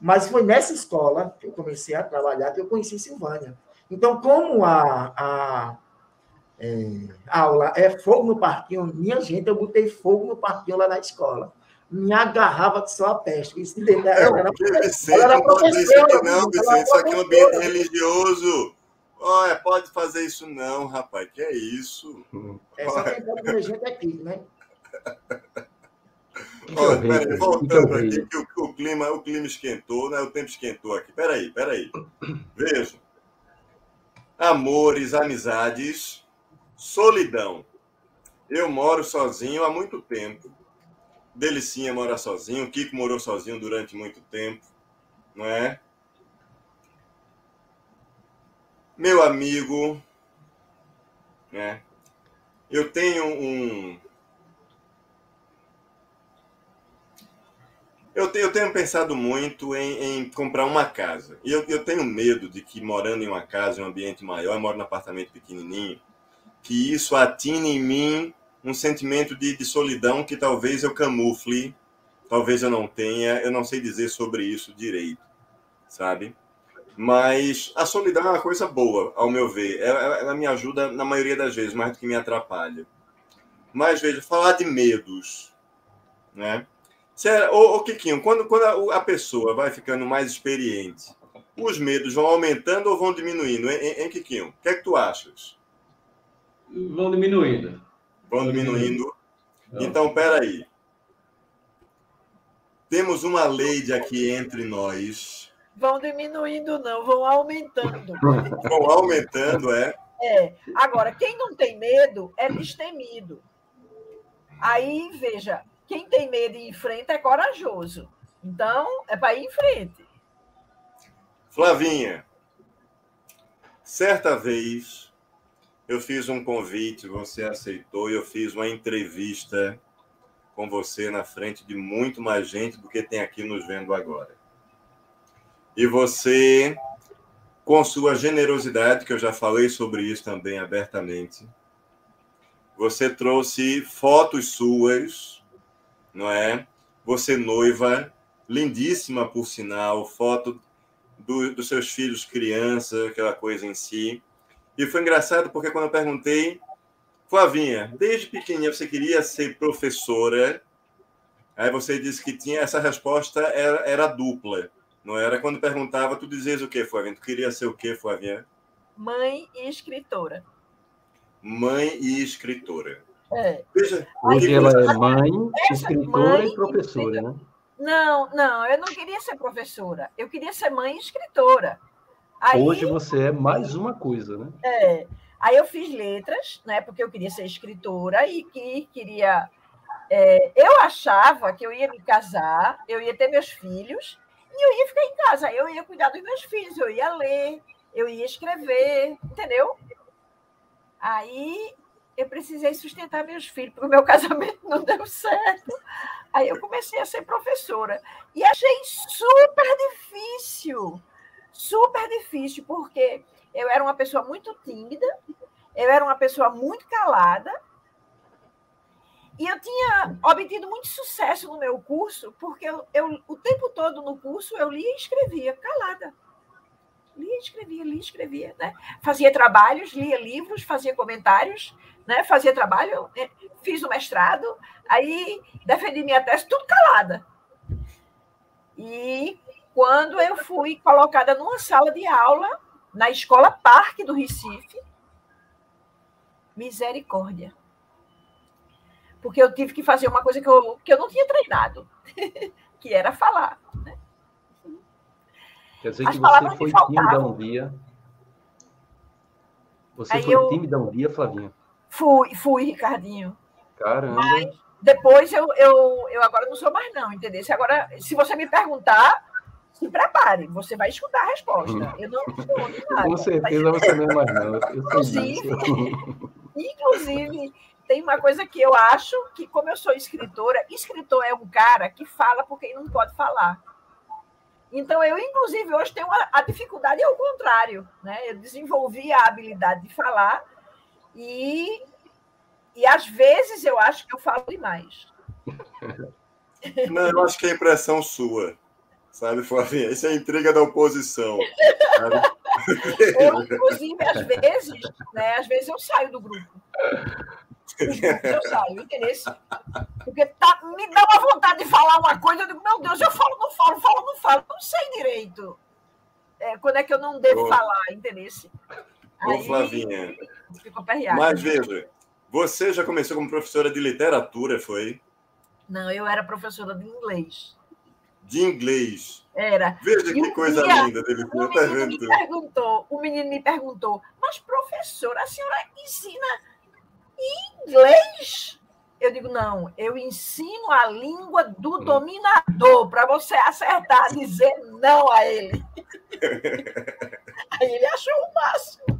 mas foi nessa escola que eu comecei a trabalhar que eu conheci Silvânia. Então, como a, a, é, a aula é fogo no parquinho, minha gente, eu botei fogo no parquinho lá na escola. Me agarrava de só a peste. Isso, ela É, era- porque Vicente, ela era não pode fazer isso aqui não, Vicente. Isso aqui é um ambiente religioso. Olha, pode fazer isso não, rapaz. Que é isso? é só quem pode minha gente aqui, né? É Olha, peraí, é o voltando aqui, que o, o clima, o clima esquentou, né? O tempo esquentou aqui. Peraí, peraí. Veja. Amores, amizades, solidão. Eu moro sozinho há muito tempo. Delicinha mora sozinho, Kiko morou sozinho durante muito tempo, não é? Meu amigo, né? Eu tenho um, Eu tenho, eu tenho pensado muito em, em comprar uma casa. E eu, eu tenho medo de que, morando em uma casa, em um ambiente maior, eu moro num apartamento pequenininho, que isso atine em mim um sentimento de, de solidão que talvez eu camufle, talvez eu não tenha, eu não sei dizer sobre isso direito, sabe? Mas a solidão é uma coisa boa, ao meu ver. Ela, ela me ajuda na maioria das vezes, mais do que me atrapalha. Mas veja, falar de medos, né? Sério, ô, Kikinho, quando, quando a, pessoa vai ficando mais experiente, os medos vão aumentando ou vão diminuindo? Hein, Kikinho? O que é que tu achas? Vão diminuindo. Vão diminuindo. Então, peraí. Temos uma lei aqui entre nós. Vão diminuindo, não, vão aumentando. Vão aumentando, é? É. Agora, quem não tem medo é destemido. Aí, veja, quem tem medo e enfrenta é corajoso. Então, é para ir em frente. Flavinha, certa vez eu fiz um convite, você aceitou e eu fiz uma entrevista com você na frente de muito mais gente do que tem aqui nos vendo agora. E você, com sua generosidade, que eu já falei sobre isso também abertamente, você trouxe fotos suas, não é? Você noiva, lindíssima por sinal, foto do, dos seus filhos criança, aquela coisa em si. E foi engraçado porque quando eu perguntei, Flavinha, desde pequenininha você queria ser professora? Aí você disse que tinha essa resposta era, era dupla, não era? Quando perguntava, tu dizias o quê, Flavinha? Tu queria ser o quê, Flavinha? Mãe e escritora. Mãe e escritora. É. Veja, Hoje que ela é mãe, Essa escritora mãe e professora, né? Não, não, eu não queria ser professora. Eu queria ser mãe e escritora. Aí, Hoje você é mais uma coisa, né? é, aí eu fiz letras, né? Porque eu queria ser escritora e que queria. é, eu achava que eu ia me casar, eu ia ter meus filhos e eu ia ficar em casa. Eu ia cuidar dos meus filhos, eu ia ler, eu ia escrever, entendeu? Aí eu precisei sustentar meus filhos, porque o meu casamento não deu certo. Aí eu comecei a ser professora. E achei super difícil, super difícil, porque eu era uma pessoa muito tímida, eu era uma pessoa muito calada, e eu tinha obtido muito sucesso no meu curso, porque eu, eu, o tempo todo no curso eu lia e escrevia, calada. Lia escrevia, lia escrevia. Né? Fazia trabalhos, lia livros, fazia comentários, né? fazia trabalho, né? fiz o mestrado, aí defendi minha tese, tudo calada. E quando eu fui colocada numa sala de aula, na Escola Parque do Recife, misericórdia. Porque eu tive que fazer uma coisa que eu, que eu não tinha treinado, que era falar. Né? Quer dizer As que você foi tímida um dia. Você Aí foi eu- tímida um dia, Flavinha? Fui, fui, Ricardinho. Caramba. Depois eu, eu, eu agora não sou mais, não, entendeu? Se agora, se você me perguntar, se prepare, você vai escutar a resposta. Eu não respondo nada. Com certeza você não é mais não. Inclusive, inclusive, tem uma coisa que eu acho que, como eu sou escritora, escritor é um cara que fala porque ele não pode falar. Então, eu, inclusive, hoje tenho a, a dificuldade ao contrário. Né? Eu desenvolvi a habilidade de falar e, e, às vezes, eu acho que eu falo demais. Não, eu acho que é impressão sua, sabe, Flavinha? Isso é intriga da oposição. eu, inclusive, às vezes, né, às vezes eu saio do grupo. Eu saio, entendeu? Porque tá, me dá uma vontade de falar uma coisa, eu digo, meu Deus, eu falo, não falo, falo, não falo, não sei direito. É, quando é que eu não devo Ô, falar, entendeu? Ô, Flavinha. Mas veja, você já começou como professora de literatura, foi? Não, eu era professora de inglês. De inglês. Era. Veja que coisa dia, linda dele. O menino, me perguntou, o menino me perguntou, mas professora, a senhora ensina inglês? Eu digo, não, eu ensino a língua do hum. dominador para você acertar, dizer não a ele. Aí ele achou o máximo.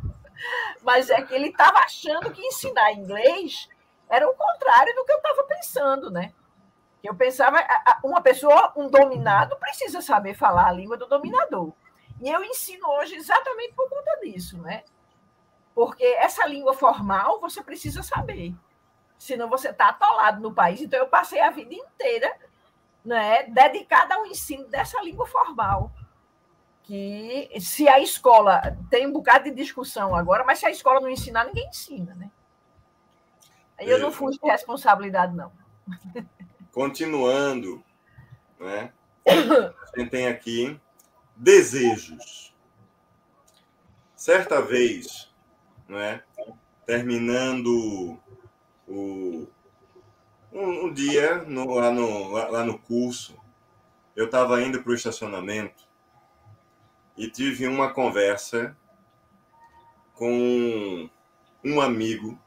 Mas é que ele estava achando que ensinar inglês era o contrário do que eu estava pensando, né? Eu pensava, uma pessoa, um dominado, precisa saber falar a língua do dominador. E eu ensino hoje exatamente por conta disso, né? Porque essa língua formal você precisa saber. Senão você está atolado no país. Então, eu passei a vida inteira né, dedicada ao ensino dessa língua formal. Que se a escola tem um bocado de discussão agora, mas se a escola não ensinar, ninguém ensina, né? Aí eu não fui de responsabilidade, não. Continuando, né? A gente tem aqui desejos. Certa vez, né? terminando o, um, um dia no, lá, no, lá, lá no curso, eu estava indo para o estacionamento e tive uma conversa com um amigo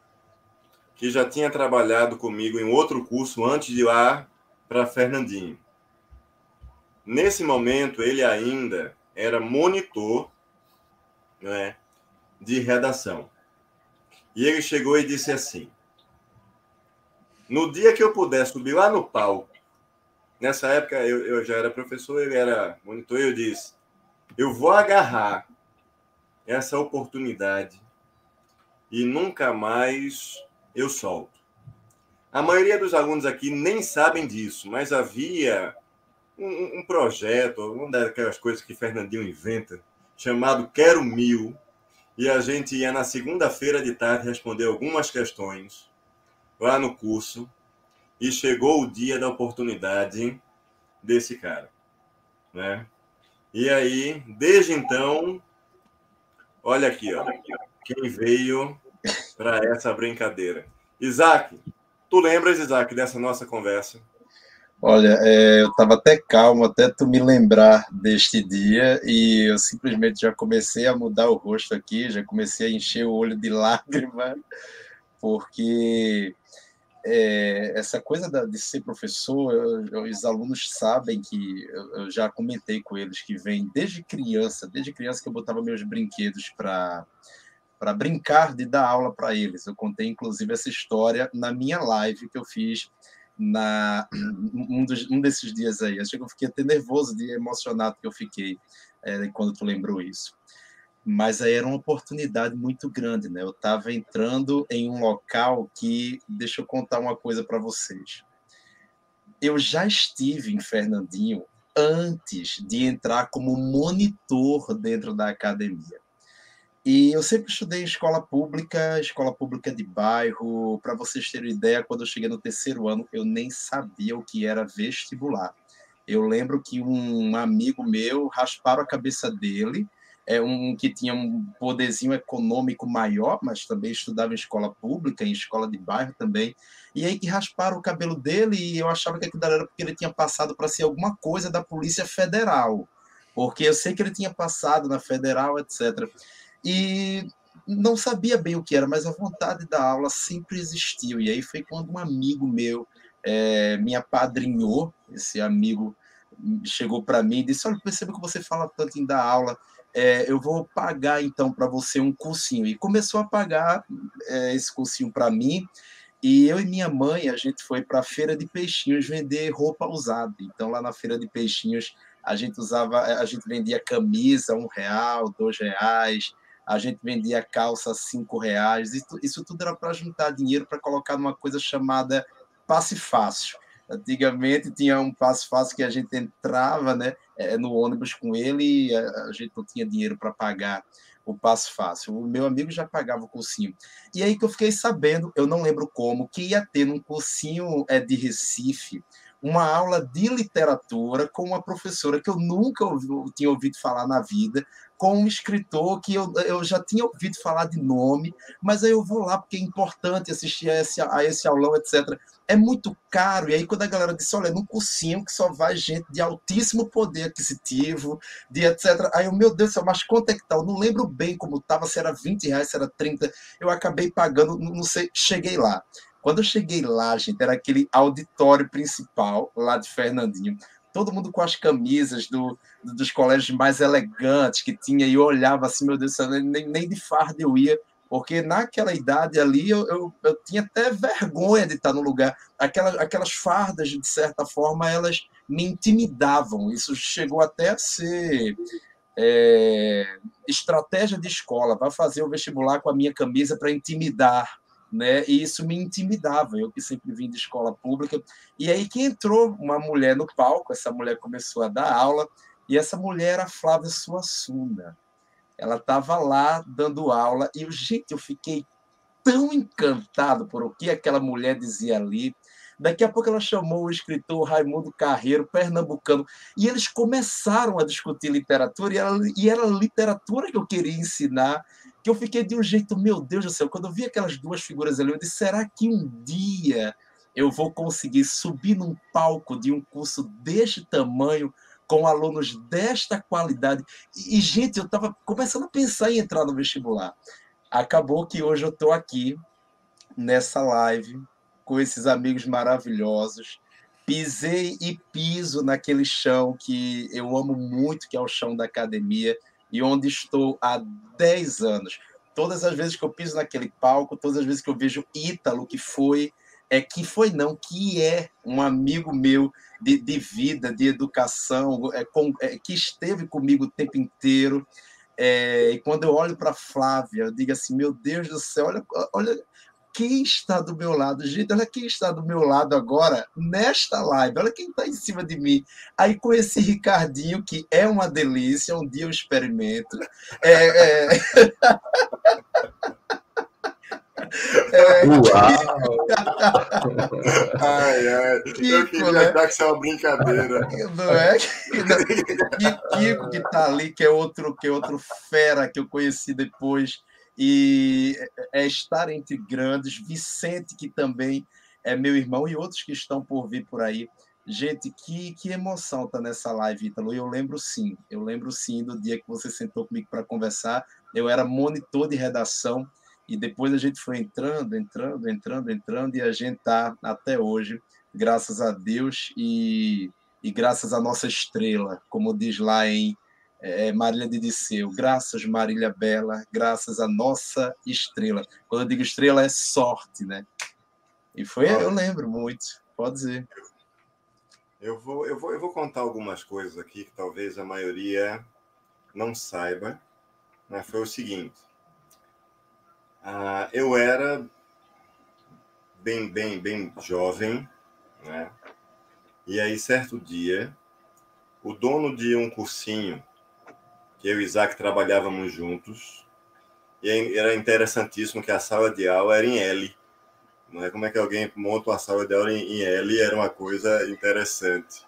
que já tinha trabalhado comigo em outro curso antes de ir lá para Fernandinho. Nesse momento, ele ainda era monitor né, de redação. E ele chegou e disse assim: No dia que eu puder subir lá no palco, nessa época eu, eu já era professor, ele era monitor, eu disse: Eu vou agarrar essa oportunidade e nunca mais eu solto. A maioria dos alunos aqui nem sabem disso, mas havia um, um projeto, uma daquelas coisas que Fernandinho inventa, chamado Quero Mil, e a gente ia na segunda-feira de tarde responder algumas questões lá no curso e chegou o dia da oportunidade desse cara, né? E aí, desde então, olha aqui, ó, quem veio para essa brincadeira. Isaac, tu lembras, Isaac, dessa nossa conversa? Olha, é, eu estava até calmo até tu me lembrar deste dia e eu simplesmente já comecei a mudar o rosto aqui, já comecei a encher o olho de lágrima, porque é, essa coisa da, de ser professor, eu, os alunos sabem que eu, eu, já comentei com eles que vem desde criança, desde criança que eu botava meus brinquedos para para brincar de dar aula para eles. Eu contei inclusive essa história na minha live que eu fiz na um, dos, um desses dias aí. Acho que eu fiquei até nervoso de emocionado que eu fiquei é, quando tu lembrou isso. Mas aí era uma oportunidade muito grande, né? Eu estava entrando em um local que, deixa eu contar uma coisa para vocês. Eu já estive em Fernandinho antes de entrar como monitor dentro da academia. E eu sempre estudei escola pública, escola pública de bairro. Para vocês terem ideia, quando eu cheguei no terceiro ano, eu nem sabia o que era vestibular. Eu lembro que um amigo meu rasparam a cabeça dele, é um que tinha um poderzinho econômico maior, mas também estudava em escola pública, em escola de bairro também. E aí que rasparam o cabelo dele e eu achava que aquilo era porque ele tinha passado para ser alguma coisa da Polícia Federal, porque eu sei que ele tinha passado na Federal, etc e não sabia bem o que era, mas a vontade da aula sempre existiu. E aí foi quando um amigo meu é, me apadrinhou, esse amigo chegou para mim e disse: Olha, percebo que você fala tanto em dar aula, é, eu vou pagar então para você um cursinho. E começou a pagar é, esse cursinho para mim. E eu e minha mãe, a gente foi para a feira de peixinhos vender roupa usada. Então, lá na feira de peixinhos, a gente usava, a gente vendia camisa um real, dois reais, a gente vendia calça cinco reais. Isso, isso tudo era para juntar dinheiro para colocar numa coisa chamada passe fácil. Antigamente tinha um passo fácil que a gente entrava né, é, no ônibus com ele e a gente não tinha dinheiro para pagar o passo fácil. O meu amigo já pagava o cursinho. E aí que eu fiquei sabendo, eu não lembro como, que ia ter num cursinho é, de Recife uma aula de literatura com uma professora que eu nunca ouvi, tinha ouvido falar na vida, com um escritor que eu, eu já tinha ouvido falar de nome, mas aí eu vou lá porque é importante assistir a esse, a esse aulão, etc. É muito caro. E aí, quando a galera disse: olha, num cursinho que só vai gente de altíssimo poder aquisitivo, de etc. Aí eu, meu Deus mas quanto é que tá? Eu não lembro bem como estava, se era 20 reais, se era 30. Eu acabei pagando, não sei, cheguei lá. Quando eu cheguei lá, gente, era aquele auditório principal lá de Fernandinho todo mundo com as camisas do, dos colégios mais elegantes que tinha, e eu olhava assim, meu Deus do céu, nem, nem de farda eu ia, porque naquela idade ali eu, eu, eu, tinha até vergonha de estar no lugar. Aquelas, aquelas fardas, de certa forma, elas me intimidavam. Isso chegou até a ser é, estratégia de escola. Vai fazer o vestibular com a minha camisa para intimidar né? E isso me intimidava, eu que sempre vim de escola pública. E aí que entrou uma mulher no palco, essa mulher começou a dar aula, e essa mulher era Flávia Suassuna. Ela estava lá dando aula, e, gente, eu fiquei tão encantado por o que aquela mulher dizia ali. Daqui a pouco ela chamou o escritor Raimundo Carreiro, pernambucano, e eles começaram a discutir literatura, e era, e era literatura que eu queria ensinar que eu fiquei de um jeito, meu Deus do céu, quando eu vi aquelas duas figuras ali, eu disse, será que um dia eu vou conseguir subir num palco de um curso deste tamanho, com alunos desta qualidade? E, e gente, eu estava começando a pensar em entrar no vestibular. Acabou que hoje eu estou aqui, nessa live, com esses amigos maravilhosos, pisei e piso naquele chão que eu amo muito, que é o chão da academia, e onde estou há 10 anos. Todas as vezes que eu piso naquele palco, todas as vezes que eu vejo Ítalo, que foi, é que foi não, que é um amigo meu de, de vida, de educação, é, com, é, que esteve comigo o tempo inteiro. É, e quando eu olho para Flávia, eu digo assim: meu Deus do céu, olha, olha, quem está do meu lado. Gente, olha quem está do meu lado agora nesta live. Olha quem está em cima de mim. Aí com esse Ricardinho, que é uma delícia, um dia eu experimento. É, é... É, Uau! ai, ai. Kiko, eu queria né? dar que isso é uma brincadeira. Não é? E Kiko que está ali, que é outro, que é outro fera que eu conheci depois e é, é estar entre grandes. Vicente, que também é meu irmão, e outros que estão por vir por aí. Gente, que, que emoção tá nessa live, Ítalo. Eu lembro sim, eu lembro sim do dia que você sentou comigo para conversar. Eu era monitor de redação e depois a gente foi entrando, entrando, entrando, entrando e a gente tá até hoje, graças a Deus e, e graças à nossa estrela, como diz lá em é, Marília de Disseu. Graças, Marília Bela, graças à nossa estrela. Quando eu digo estrela, é sorte, né? E foi, eu lembro muito, pode dizer. Eu vou, eu, vou, eu vou contar algumas coisas aqui que talvez a maioria não saiba. Né? Foi o seguinte. Ah, eu era bem, bem, bem jovem, né? E aí, certo dia, o dono de um cursinho que eu e Isaac trabalhávamos juntos. E era interessantíssimo que a sala de aula era em L. Não é como é que alguém monta uma sala de aula em L, era uma coisa interessante.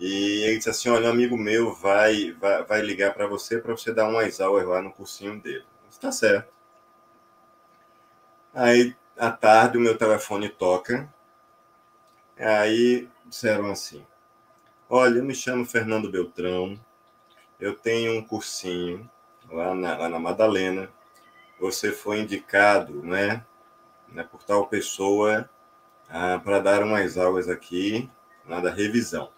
E ele disse assim: Olha, um amigo meu vai, vai, vai ligar para você para você dar umas aulas lá no cursinho dele. Está certo. Aí, à tarde, o meu telefone toca. Aí disseram assim: Olha, eu me chamo Fernando Beltrão, eu tenho um cursinho lá na, lá na Madalena. Você foi indicado, né, né por tal pessoa ah, para dar umas aulas aqui na da revisão.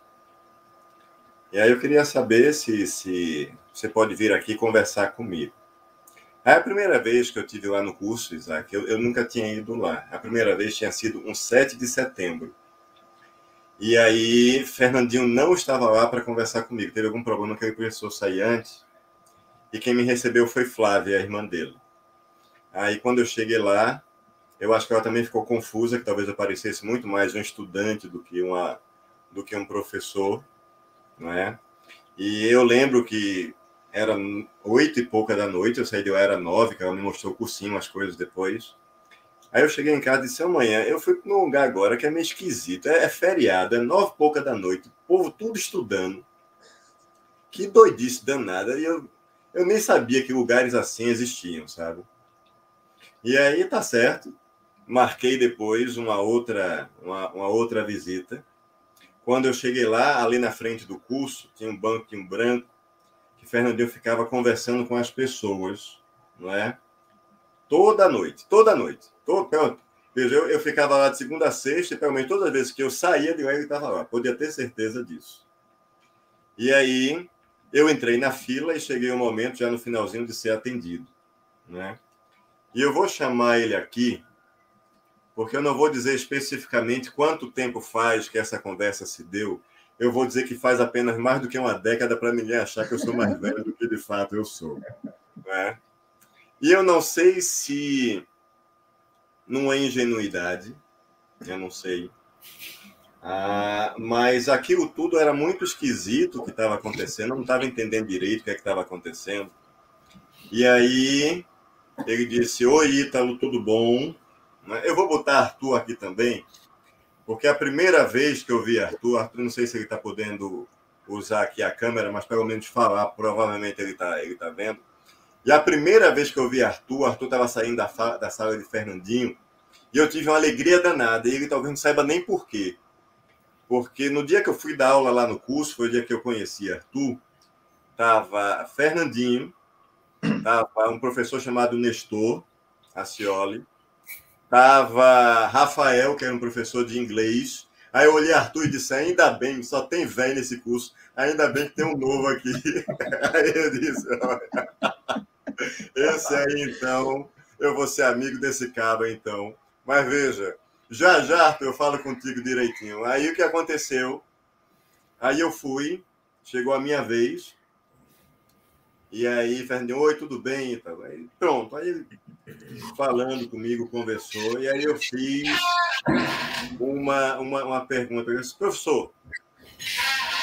E aí eu queria saber se, se você pode vir aqui conversar comigo. É a primeira vez que eu tive lá no curso, Isaac, eu, eu nunca tinha ido lá. A primeira vez tinha sido um 7 de setembro. E aí, Fernandinho não estava lá para conversar comigo. Teve algum problema que ele precisou sair antes. E quem me recebeu foi Flávia, a irmã dele. Aí, quando eu cheguei lá, eu acho que ela também ficou confusa, que talvez eu parecesse muito mais um estudante do que, uma, do que um professor, não é? E eu lembro que era oito e pouca da noite, eu saí de lá, era nove, que ela me mostrou o cursinho, as coisas depois. Aí eu cheguei em casa e disse, amanhã, eu fui para um lugar agora que é meio esquisito, é, é feriado, é nove e pouca da noite, o povo tudo estudando. Que doidice danada. E eu, eu nem sabia que lugares assim existiam, sabe? E aí tá certo, marquei depois uma outra, uma, uma outra visita. Quando eu cheguei lá, ali na frente do curso, tinha um um branco, que Fernandinho ficava conversando com as pessoas, não é? Toda noite, toda noite. Todo, veja, eu, eu ficava lá de segunda a sexta, e pelo menos todas as vezes que eu saía de lá, ele estava lá. Podia ter certeza disso. E aí, eu entrei na fila e cheguei o momento, já no finalzinho, de ser atendido, né? E eu vou chamar ele aqui porque eu não vou dizer especificamente quanto tempo faz que essa conversa se deu. Eu vou dizer que faz apenas mais do que uma década para ninguém achar que eu sou mais velho do que de fato eu sou. Né? E eu não sei se não é ingenuidade, eu não sei. Ah, mas aquilo tudo era muito esquisito o que estava acontecendo, eu não estava entendendo direito o que é estava acontecendo. E aí ele disse: Oi, Ítalo, tudo bom? Né? Eu vou botar Arthur aqui também, porque a primeira vez que eu vi Arthur, Arthur não sei se ele está podendo usar aqui a câmera, mas pelo menos falar, provavelmente ele está ele tá vendo. E a primeira vez que eu vi Arthur, Arthur estava saindo da, da sala de Fernandinho, e eu tive uma alegria danada, e ele talvez não saiba nem por quê. Porque no dia que eu fui dar aula lá no curso, foi o dia que eu conheci Arthur, estava Fernandinho, estava um professor chamado Nestor Acioli, Tava Rafael, que era um professor de inglês. Aí eu olhei Arthur e disse: ainda bem, só tem velho nesse curso, ainda bem que tem um novo aqui. Aí eu disse: olha, esse aí então, eu vou ser amigo desse cara então. Mas veja, já já eu falo contigo direitinho. Aí o que aconteceu? Aí eu fui, chegou a minha vez, e aí, Fernandinho, oi, tudo bem? Então, aí, pronto, aí falando comigo, conversou, e aí eu fiz uma, uma, uma pergunta. Eu disse, professor,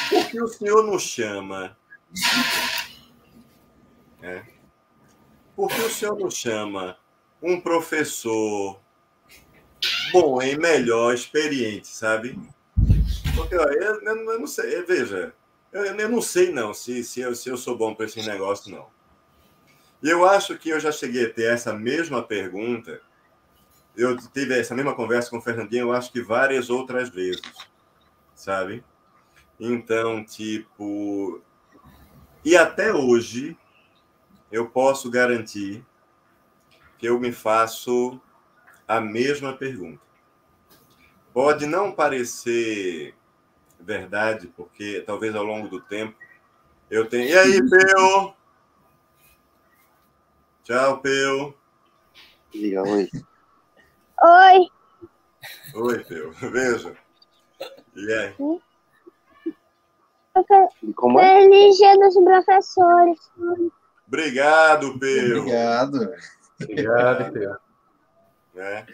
por que o senhor não chama? É, por que o senhor não chama um professor bom e melhor, experiente, sabe? Porque ó, eu, eu, não sei, veja, eu, eu não sei, não, se, se, eu, se eu sou bom para esse negócio, não. E eu acho que eu já cheguei a ter essa mesma pergunta. Eu tive essa mesma conversa com o Fernandinho, eu acho que várias outras vezes, sabe? Então, tipo. E até hoje, eu posso garantir que eu me faço a mesma pergunta. Pode não parecer verdade, porque talvez ao longo do tempo eu tenha. E aí, Peu? Tchau, Peu. Diga oi. Oi. Oi, Peu. Veja. E aí? Como é? Feliz dia dos professores. Obrigado, Peu. Obrigado. Obrigado, Peu. Né?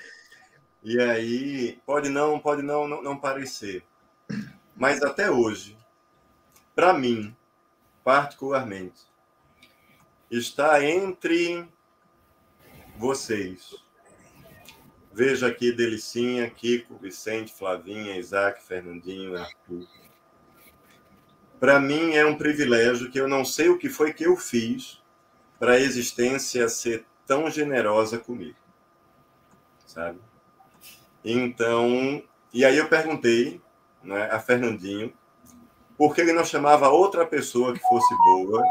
E aí, pode não, pode não, não, não parecer. Mas até hoje, para mim, particularmente, está entre vocês. Veja aqui Delicinha, Kiko, Vicente, Flavinha, Isaac, Fernandinho, Arthur. Para mim é um privilégio que eu não sei o que foi que eu fiz para a existência ser tão generosa comigo. Sabe? Então, e aí eu perguntei né, a Fernandinho, porque ele não chamava outra pessoa que fosse boa,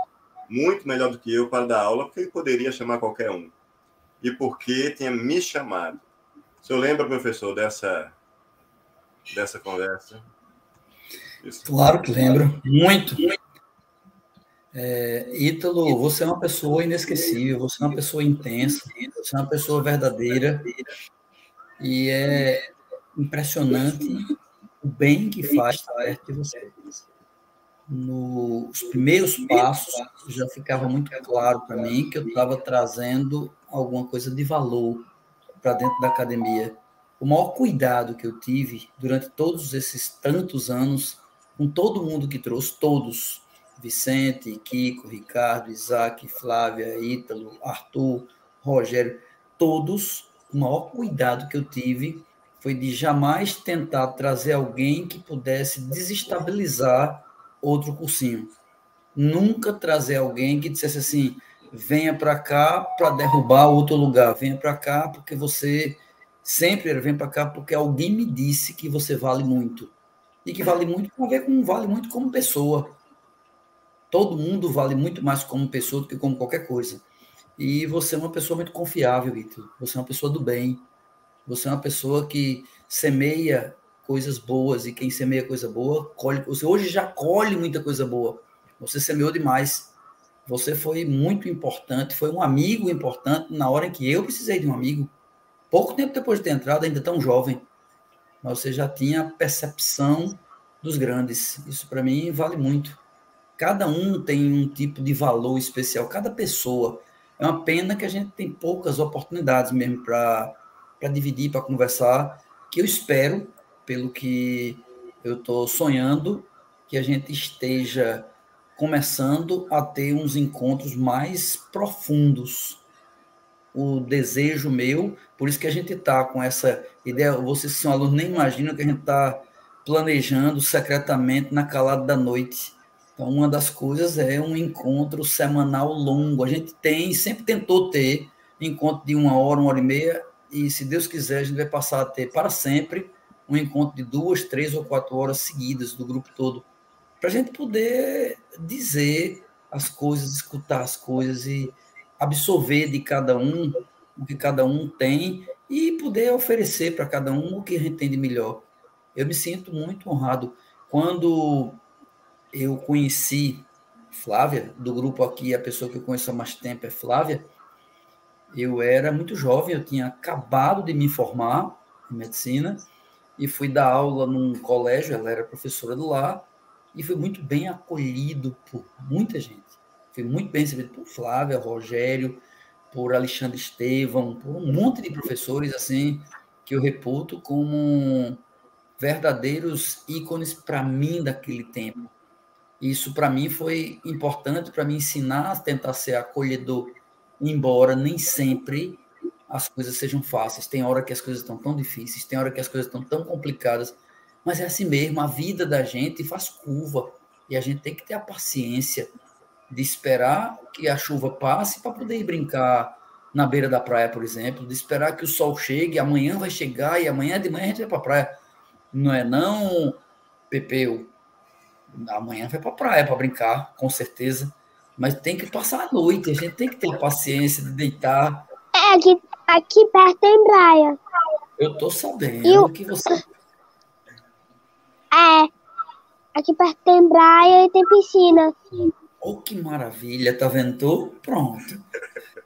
muito melhor do que eu, para dar aula, porque ele poderia chamar qualquer um. E porque tinha me chamado. O senhor lembra, professor, dessa, dessa conversa? Isso. Claro que lembro, muito. É, Ítalo, você é uma pessoa inesquecível, você é uma pessoa intensa, você é uma pessoa verdadeira e é impressionante o bem que faz estar perto de você. Nos primeiros passos, já ficava muito claro para mim que eu estava trazendo alguma coisa de valor para dentro da academia. O maior cuidado que eu tive durante todos esses tantos anos, com todo mundo que trouxe, todos, Vicente, Kiko, Ricardo, Isaac, Flávia, Ítalo, Arthur, Rogério, todos, o maior cuidado que eu tive foi de jamais tentar trazer alguém que pudesse desestabilizar outro cursinho. Nunca trazer alguém que dissesse assim: venha para cá para derrubar outro lugar, venha para cá porque você sempre vem para cá porque alguém me disse que você vale muito. E que vale muito tem a ver com vale muito como pessoa. Todo mundo vale muito mais como pessoa do que como qualquer coisa. E você é uma pessoa muito confiável, Vitor. Você é uma pessoa do bem. Você é uma pessoa que semeia coisas boas e quem semeia coisa boa colhe. Você hoje já colhe muita coisa boa. Você semeou demais. Você foi muito importante, foi um amigo importante na hora em que eu precisei de um amigo. Pouco tempo depois de ter entrado, ainda tão jovem, mas você já tinha percepção dos grandes. Isso para mim vale muito. Cada um tem um tipo de valor especial, cada pessoa. É uma pena que a gente tem poucas oportunidades mesmo para dividir, para conversar, que eu espero, pelo que eu estou sonhando, que a gente esteja começando a ter uns encontros mais profundos. O desejo meu, por isso que a gente está com essa ideia, vocês são alunos, nem imaginam que a gente está planejando secretamente na calada da noite então, uma das coisas é um encontro semanal longo. A gente tem, sempre tentou ter encontro de uma hora, uma hora e meia, e se Deus quiser, a gente vai passar a ter para sempre um encontro de duas, três ou quatro horas seguidas do grupo todo, para a gente poder dizer as coisas, escutar as coisas e absorver de cada um o que cada um tem e poder oferecer para cada um o que a gente tem de melhor. Eu me sinto muito honrado quando eu conheci Flávia, do grupo aqui, a pessoa que eu conheço há mais tempo é Flávia. Eu era muito jovem, eu tinha acabado de me formar em medicina e fui dar aula num colégio, ela era professora do lá, e fui muito bem acolhido por muita gente. Fui muito bem recebido por Flávia, Rogério, por Alexandre Estevão, por um monte de professores assim que eu reputo como verdadeiros ícones para mim daquele tempo. Isso para mim foi importante para me ensinar a tentar ser acolhedor, embora nem sempre as coisas sejam fáceis. Tem hora que as coisas estão tão difíceis, tem hora que as coisas estão tão complicadas, mas é assim mesmo, a vida da gente faz curva e a gente tem que ter a paciência de esperar que a chuva passe para poder ir brincar na beira da praia, por exemplo, de esperar que o sol chegue, amanhã vai chegar e amanhã de manhã a gente vai para a praia. Não é não, Pepeu, amanhã vai para a praia para brincar, com certeza. Mas tem que passar a noite, a gente tem que ter paciência de deitar. É, aqui, aqui perto tem praia. Eu tô sabendo que você. É, aqui perto tem praia e tem piscina. Oh, que maravilha, tá vendo? Tô pronto.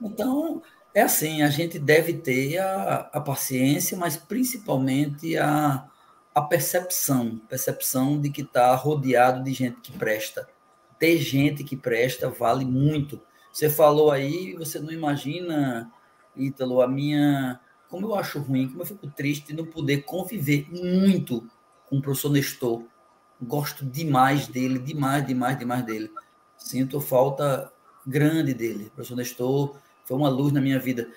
Então, é assim, a gente deve ter a, a paciência, mas principalmente a, a percepção, percepção de que está rodeado de gente que presta. Ter gente que presta vale muito. Você falou aí, você não imagina, Ítalo, a minha. Como eu acho ruim, como eu fico triste de não poder conviver muito com o professor Nestor. Gosto demais dele, demais, demais, demais dele. Sinto falta grande dele. O professor Nestor foi uma luz na minha vida.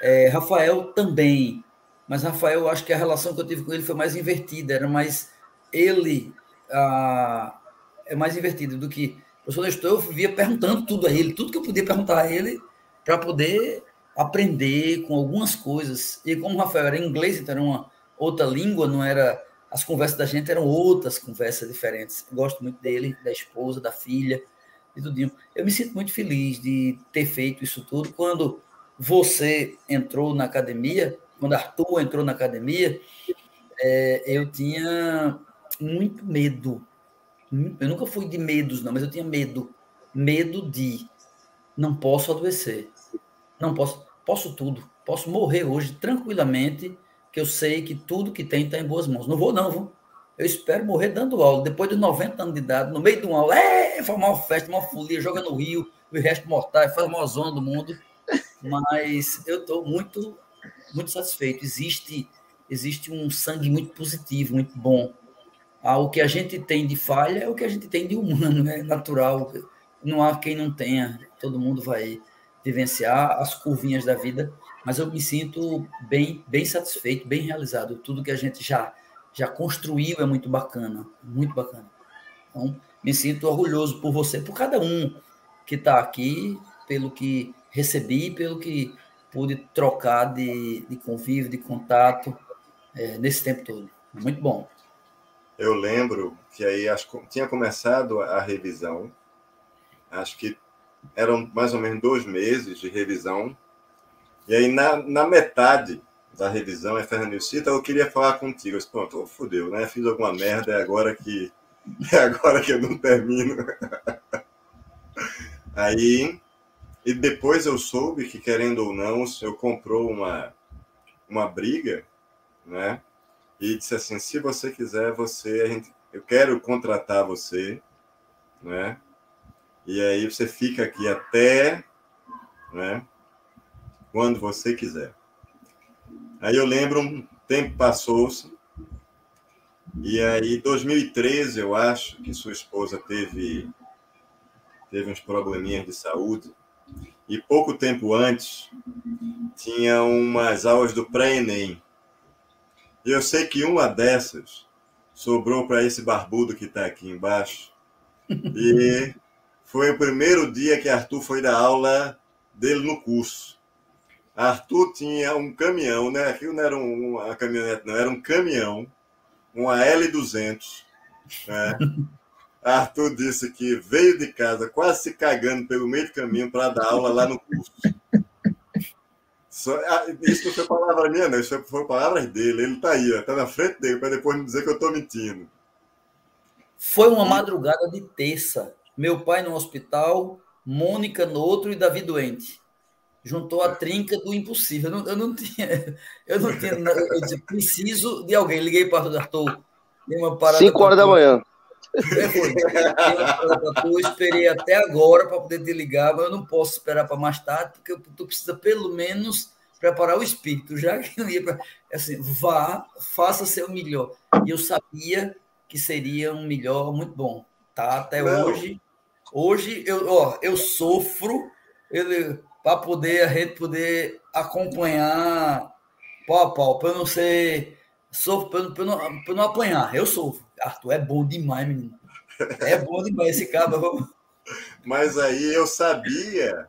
É, Rafael também mas Rafael, eu acho que a relação que eu tive com ele foi mais invertida, era mais ele ah, é mais invertido do que o professor Nestor, eu via perguntando tudo a ele, tudo que eu podia perguntar a ele para poder aprender com algumas coisas. E como o Rafael era inglês, então era uma outra língua, não era as conversas da gente eram outras conversas diferentes. Eu gosto muito dele, da esposa, da filha, e tudinho. Eu me sinto muito feliz de ter feito isso tudo. Quando você entrou na academia, quando Arthur entrou na academia, é, eu tinha muito medo Eu nunca fui de medos, não, mas eu tinha medo. Medo de não posso adoecer. Não posso. Posso tudo. Posso morrer hoje tranquilamente, que eu sei que tudo que tem está em boas mãos. Não vou, não, vou. Eu espero morrer dando aula. Depois de 90 anos de idade, no meio de uma aula, é, formar uma festa, uma folia, joga no Rio, o resto mortais, faz uma zona do mundo. Mas eu estou muito, muito satisfeito. Existe, existe um sangue muito positivo, muito bom. Ah, o que a gente tem de falha é o que a gente tem de humano, é natural. Não há quem não tenha. Todo mundo vai vivenciar as curvinhas da vida, mas eu me sinto bem, bem satisfeito, bem realizado. Tudo que a gente já já construiu é muito bacana, muito bacana. Então, me sinto orgulhoso por você, por cada um que está aqui, pelo que recebi, pelo que pude trocar de, de convívio, de contato é, nesse tempo todo. Muito bom. Eu lembro que aí acho, tinha começado a revisão, acho que eram mais ou menos dois meses de revisão, e aí na, na metade da revisão, é Fernando Cita, eu queria falar contigo. Eu disse, pronto, oh, fudeu, né? Fiz alguma merda, é agora que, é agora que eu não termino. Aí, e depois eu soube que, querendo ou não, o senhor comprou uma, uma briga, né? E disse assim, se você quiser, você, a gente, eu quero contratar você, né? E aí você fica aqui até, né? Quando você quiser. Aí eu lembro, um tempo passou-se, e aí, 2013, eu acho que sua esposa teve, teve uns probleminhas de saúde, e pouco tempo antes, tinha umas aulas do pré-ENEM. Eu sei que uma dessas sobrou para esse barbudo que está aqui embaixo. E foi o primeiro dia que Arthur foi dar aula dele no curso. Arthur tinha um caminhão, né? Aquilo não era uma caminhonete, não, era um caminhão, uma L200. Né? Arthur disse que veio de casa quase se cagando pelo meio do caminho para dar aula lá no curso. Só, ah, isso não foi palavra minha, não, isso foi palavras dele. Ele está aí, está na frente dele, para depois me dizer que eu estou mentindo. Foi uma madrugada de terça. Meu pai no hospital, Mônica no outro e Davi doente juntou a trinca do impossível. Eu não, eu não tinha, eu não tinha, eu disse, preciso de alguém. Liguei para o Arthur. Cinco horas da manhã. Eu esperei até agora para poder te ligar, mas eu não posso esperar para mais tarde, porque tu precisa pelo menos preparar o espírito, já que não ia para. Assim, vá, faça seu melhor. E eu sabia que seria um melhor muito bom. Tá? Até não. hoje. Hoje eu, ó, eu sofro. Para poder a gente poder acompanhar pau a pau, para eu não ser sofro, para eu, não, eu não apanhar. Eu sofro. Arthur é bom demais, menino. É bom demais esse cara. Mas aí eu sabia.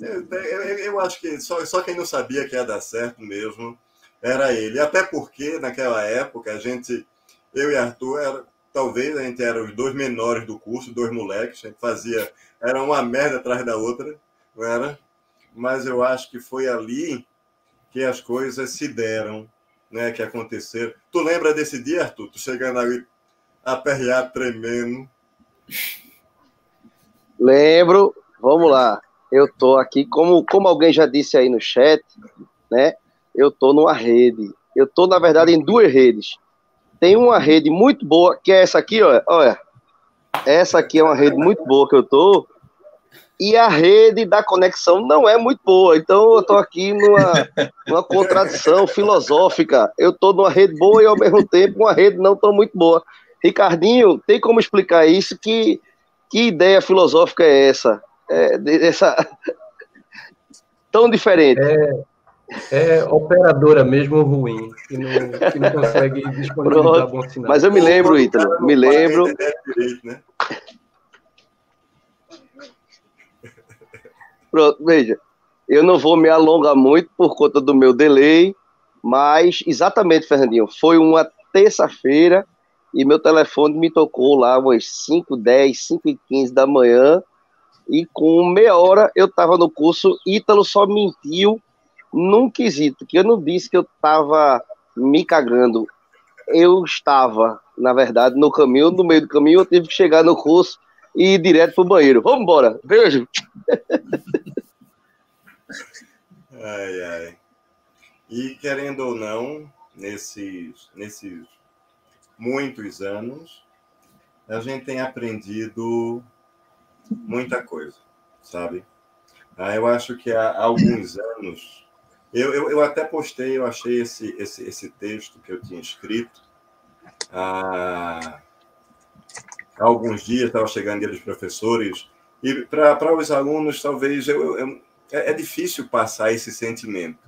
Eu, eu, eu, acho que só, só quem não sabia que ia dar certo mesmo era ele. Até porque naquela época a gente, eu e Arthur, era, talvez a gente era os dois menores do curso, dois moleques, a gente fazia, era uma merda atrás da outra, não era? mas eu acho que foi ali que as coisas se deram, né, que aconteceram. Tu lembra desse dia, Arthur? Tu chegando ali aperreado, tremendo. Lembro. Vamos lá. Eu tô aqui, como, como alguém já disse aí no chat, né? Eu tô numa rede. Eu tô, na verdade, em duas redes. Tem uma rede muito boa, que é essa aqui, olha. olha. Essa aqui é uma rede muito boa que eu tô, e a rede da conexão não é muito boa. Então eu estou aqui numa, numa contradição filosófica. Eu estou numa rede boa e ao mesmo tempo uma rede não tão muito boa. Ricardinho, tem como explicar isso? Que, que ideia filosófica é essa? É, essa tão diferente. É, é operadora mesmo ruim, que não, que não consegue disponibilizar bom sinal. Mas eu me lembro, Ítalo, me lembro. Né? Pronto, veja, eu não vou me alongar muito por conta do meu delay, mas exatamente, Fernandinho, foi uma terça-feira e meu telefone me tocou lá umas 5, 10, 5 e 15 da manhã e com meia hora eu estava no curso, Ítalo só mentiu num quesito, que eu não disse que eu estava me cagando, eu estava Na verdade, no caminho, no meio do caminho, eu tive que chegar no curso e ir direto pro banheiro. Vamos embora. Beijo. Ai, ai. E querendo ou não, nesses, nesses muitos anos, a gente tem aprendido muita coisa, sabe? Ah, eu acho que há alguns anos, eu, eu, eu, até postei, eu achei esse, esse, esse texto que eu tinha escrito há, alguns dias, estava chegando dia dos professores, e para os alunos, talvez, eu, eu, é, é difícil passar esse sentimento.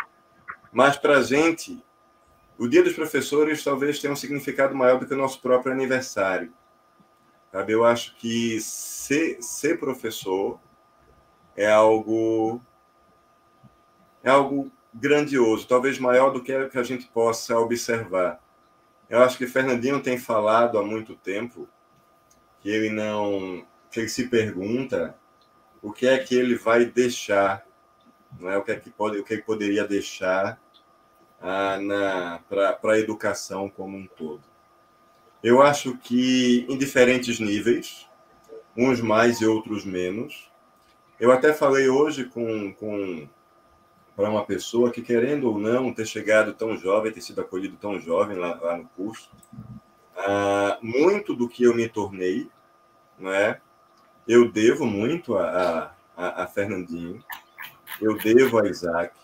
Mas para a gente, o Dia dos Professores talvez tenha um significado maior do que o nosso próprio aniversário. Sabe? Eu acho que ser, ser professor é algo é algo grandioso, talvez maior do que a gente possa observar. Eu acho que Fernandinho tem falado há muito tempo que ele não que ele se pergunta o que é que ele vai deixar, não é o que é que pode, o que ele poderia deixar ah, para a educação como um todo. Eu acho que em diferentes níveis, uns mais e outros menos. Eu até falei hoje com, com para uma pessoa que, querendo ou não, ter chegado tão jovem, ter sido acolhido tão jovem lá, lá no curso, ah, muito do que eu me tornei, não é? Eu devo muito a, a, a Fernandinho, eu devo a Isaac,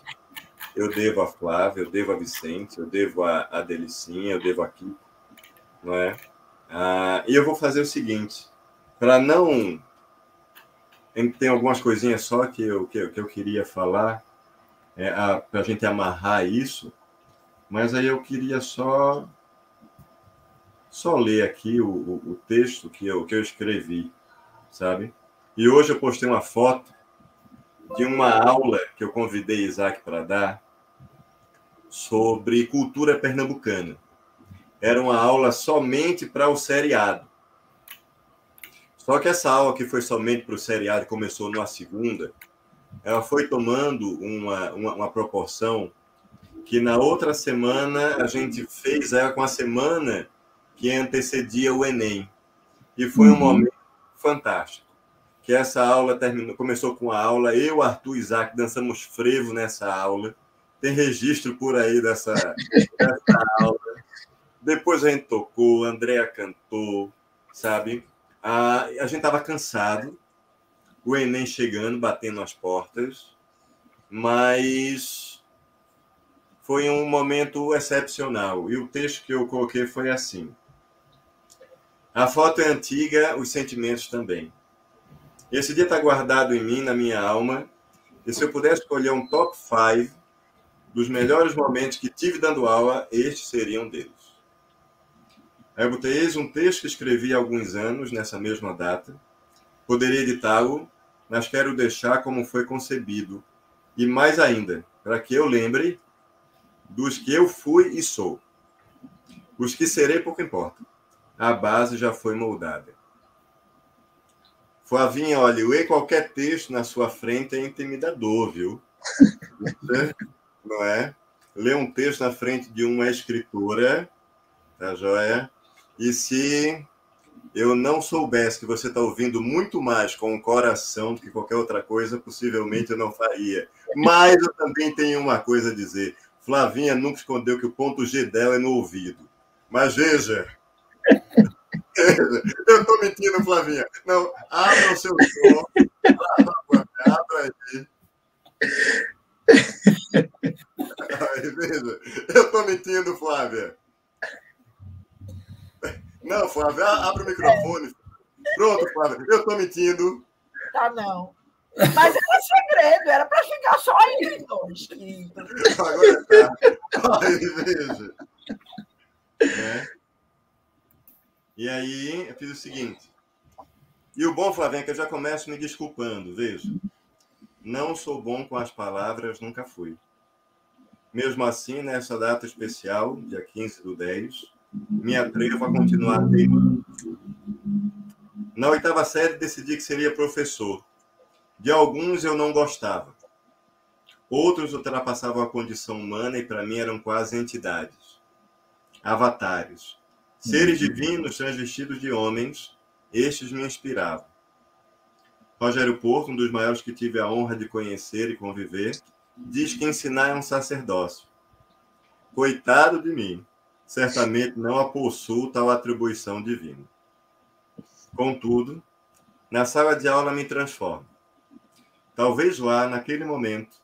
eu devo a Flávia, eu devo a Vicente, eu devo a, a Delicinha, eu devo a Kiko, não é? Ah, e eu vou fazer o seguinte, para não... Tem algumas coisinhas só que eu, que eu, que eu queria falar, é, para a gente amarrar isso, mas aí eu queria só só ler aqui o, o, o, texto que eu, que eu escrevi, sabe? E hoje eu postei uma foto de uma aula que eu convidei Isaac para dar, sobre cultura pernambucana. Era uma aula somente para o seriado. Só que essa aula que foi somente para o seriado, começou na segunda, ela foi tomando uma, uma, uma, proporção que na outra semana a gente fez ela com a semana que antecedia o Enem. E foi um uhum. momento fantástico. Que essa aula terminou, começou com a aula, eu, Arthur e Isaac dançamos frevo nessa aula tem registro por aí dessa, dessa aula. Depois a gente tocou, a Andrea cantou, sabe? A, a gente estava cansado, o Enem chegando, batendo as portas, mas foi um momento excepcional. E o texto que eu coloquei foi assim: A foto é antiga, os sentimentos também. Esse dia está guardado em mim, na minha alma, e se eu pudesse escolher um top 5 dos melhores momentos que tive dando aula, este seria um deles. Aí eu botei um texto que escrevi há alguns anos, nessa mesma data. Poderia editá-lo, mas quero deixar como foi concebido. E mais ainda, para que eu lembre dos que eu fui e sou. Os que serei, pouco importa. A base já foi moldada. Flavinha, olha, ler qualquer texto na sua frente é intimidador, viu? não é? Ler um texto na frente de uma escritora, tá joia? E se eu não soubesse que você está ouvindo muito mais com o coração do que qualquer outra coisa, possivelmente eu não faria. Mas eu também tenho uma coisa a dizer. Flavinha nunca escondeu que o ponto G dela é no ouvido. Mas veja. eu estou mentindo, Flavinha. Não, abra o seu som. Abra aí. Eu estou mentindo, Flávia. Não, Flávia, abre o microfone. Pronto, Flávia, eu estou mentindo. Tá, não. Mas era segredo, era para ficar só entre nós. Agora tá. Aí, veja. É. E aí, eu fiz o seguinte. E o bom, Flavinha, é que eu já começo me desculpando, veja. Não sou bom com as palavras, nunca fui. Mesmo assim, nessa data especial, dia 15 do 10, me atrevo a continuar teimando. Na oitava série, decidi que seria professor. De alguns eu não gostava. Outros ultrapassavam a condição humana e, para mim, eram quase entidades. Avatares. Seres divinos transvestidos de homens, estes me inspiravam. Rogério Porto, um dos maiores que tive a honra de conhecer e conviver, diz que ensinar é um sacerdócio. Coitado de mim, certamente não a possuo tal atribuição divina. Contudo, na sala de aula me transformo. Talvez lá, naquele momento,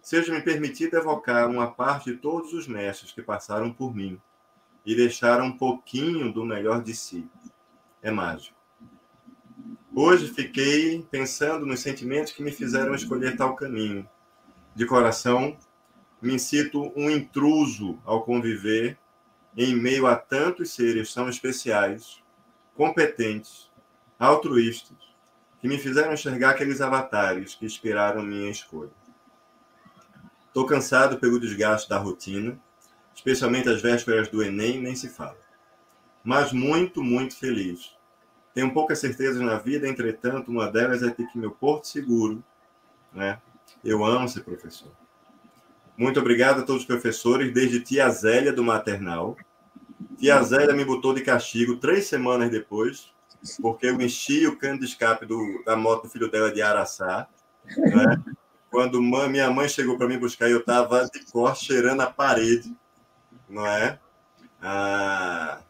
seja me permitido evocar uma parte de todos os mestres que passaram por mim e deixaram um pouquinho do melhor de si. É mágico. Hoje fiquei pensando nos sentimentos que me fizeram escolher tal caminho. De coração, me sinto um intruso ao conviver em meio a tantos seres tão especiais, competentes, altruístas, que me fizeram enxergar aqueles avatares que inspiraram minha escolha. Estou cansado pelo desgaste da rotina, especialmente as vésperas do Enem, nem se fala. Mas muito, muito feliz. Tenho poucas certezas na vida, entretanto, uma delas é ter que meu porto seguro, né? Eu amo ser professor. Muito obrigado a todos os professores, desde tia Zélia do maternal. Tia Zélia me botou de castigo três semanas depois, porque eu enchi o cano de escape do, da moto do filho dela de Araçá. Né? Quando minha mãe chegou para mim buscar, eu estava de cor cheirando a parede, não é? Ah,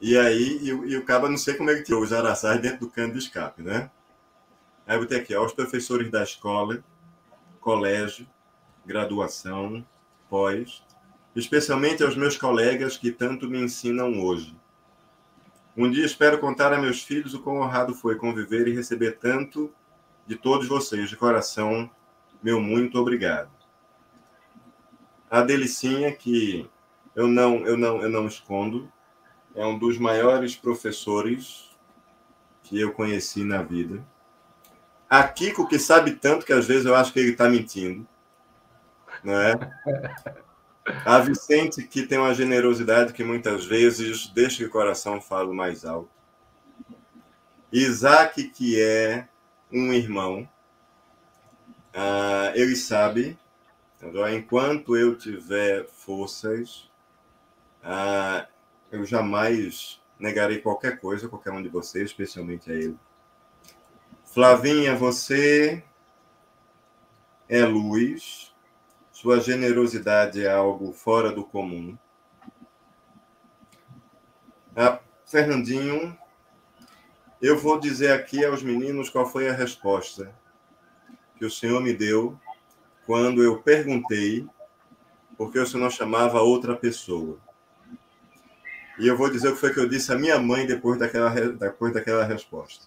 e aí, e, e o cabo não sei como é que tirou os araçás dentro do cano de escape, né? Aí ter aqui, ó, os professores da escola, colégio, graduação, pós, especialmente aos meus colegas que tanto me ensinam hoje. Um dia espero contar a meus filhos o quão honrado foi conviver e receber tanto de todos vocês. De coração, meu muito obrigado. A Delicinha, que eu não, eu não, eu não escondo, é um dos maiores professores que eu conheci na vida. A Kiko, que sabe tanto que às vezes eu acho que ele está mentindo. Não é? A Vicente, que tem uma generosidade que muitas vezes deixa que o coração fale mais alto. Isaac, que é um irmão, uh, ele sabe, enquanto eu tiver forças, uh, eu jamais negarei qualquer coisa a qualquer um de vocês, especialmente a ele. Flavinha, você é luz, sua generosidade é algo fora do comum. Ah, Fernandinho, eu vou dizer aqui aos meninos qual foi a resposta que o Senhor me deu quando eu perguntei por que o Senhor chamava outra pessoa. E eu vou dizer o que foi que eu disse à minha mãe depois daquela, depois daquela resposta.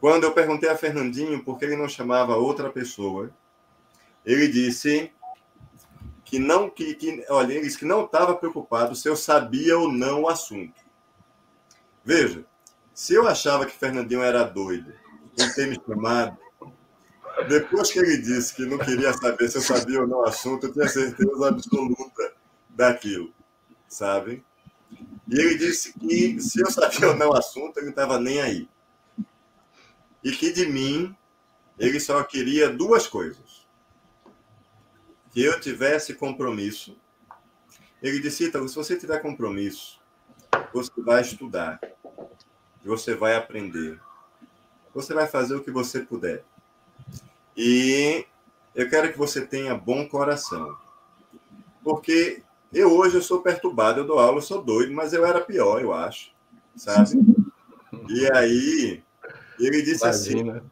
Quando eu perguntei a Fernandinho por que ele não chamava outra pessoa, ele disse que não que, que olha, ele disse que não estava preocupado se eu sabia ou não o assunto. Veja, se eu achava que Fernandinho era doido em ter me chamado, depois que ele disse que não queria saber se eu sabia ou não o assunto, eu tinha certeza absoluta daquilo, sabe? E ele disse que se eu sabia ou não o assunto, ele não estava nem aí. E que de mim, ele só queria duas coisas que eu tivesse compromisso. Ele disse, então, se você tiver compromisso, você vai estudar, você vai aprender, você vai fazer o que você puder. E eu quero que você tenha bom coração. Porque eu hoje eu sou perturbado, eu dou aula, eu sou doido, mas eu era pior, eu acho, sabe? E aí ele disse assim, Imagina. assim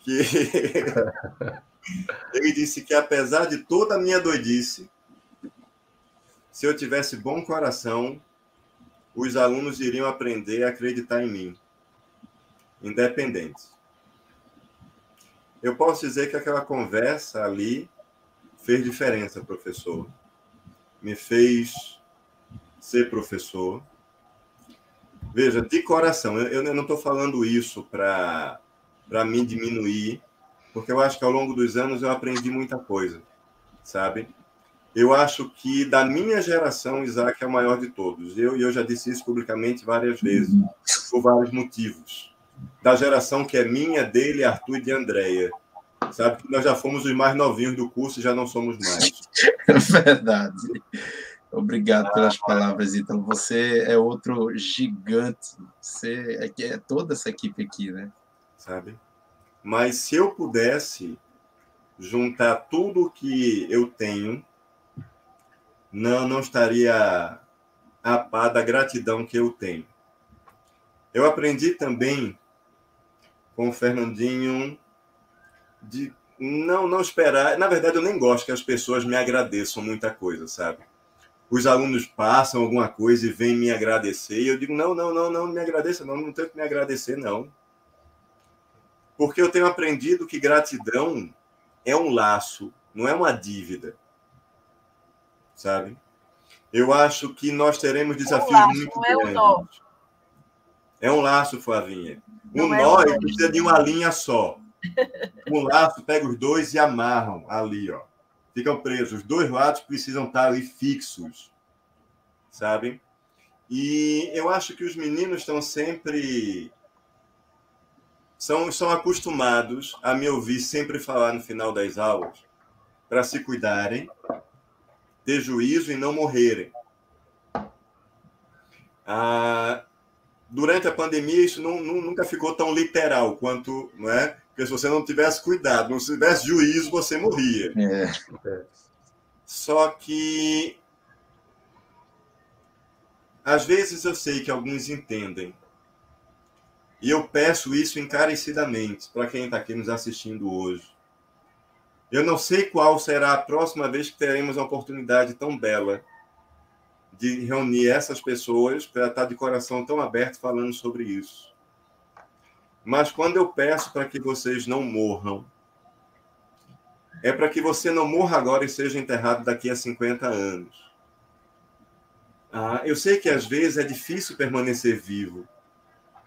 que Ele disse que, apesar de toda a minha doidice, se eu tivesse bom coração, os alunos iriam aprender a acreditar em mim, independentes. Eu posso dizer que aquela conversa ali fez diferença, professor. Me fez ser professor. Veja, de coração, eu, eu não estou falando isso para me diminuir porque eu acho que ao longo dos anos eu aprendi muita coisa, sabe? Eu acho que da minha geração, Isaac é o maior de todos. Eu, eu já disse isso publicamente várias vezes, por vários motivos. Da geração que é minha, dele, Arthur e de Andréia. Sabe que nós já fomos os mais novinhos do curso e já não somos mais. É verdade. Obrigado pelas palavras, então. Você é outro gigante. Você é, é toda essa equipe aqui, né? Sabe? Mas se eu pudesse juntar tudo que eu tenho, não, não estaria a par da gratidão que eu tenho. Eu aprendi também com o Fernandinho de não não esperar. Na verdade, eu nem gosto que as pessoas me agradeçam muita coisa, sabe? Os alunos passam alguma coisa e vêm me agradecer, e eu digo: não, não, não, não me agradeça, não, não tenho que me agradecer, não. Porque eu tenho aprendido que gratidão é um laço, não é uma dívida. Sabe? Eu acho que nós teremos desafios é um laço, muito grandes. É um, é um laço, Flavinha. Um não é nó é precisa de uma linha só. Um laço pega os dois e amarram ali, ó. Ficam presos. Os dois lados precisam estar ali fixos, sabe? E eu acho que os meninos estão sempre são, são acostumados a me ouvir sempre falar no final das aulas para se cuidarem, ter juízo e não morrerem. Ah, durante a pandemia, isso não, não, nunca ficou tão literal quanto, não é? Porque se você não tivesse cuidado, não tivesse juízo, você morria. É. Só que às vezes eu sei que alguns entendem. E eu peço isso encarecidamente para quem está aqui nos assistindo hoje. Eu não sei qual será a próxima vez que teremos uma oportunidade tão bela de reunir essas pessoas para estar de coração tão aberto falando sobre isso. Mas quando eu peço para que vocês não morram, é para que você não morra agora e seja enterrado daqui a 50 anos. Ah, eu sei que às vezes é difícil permanecer vivo,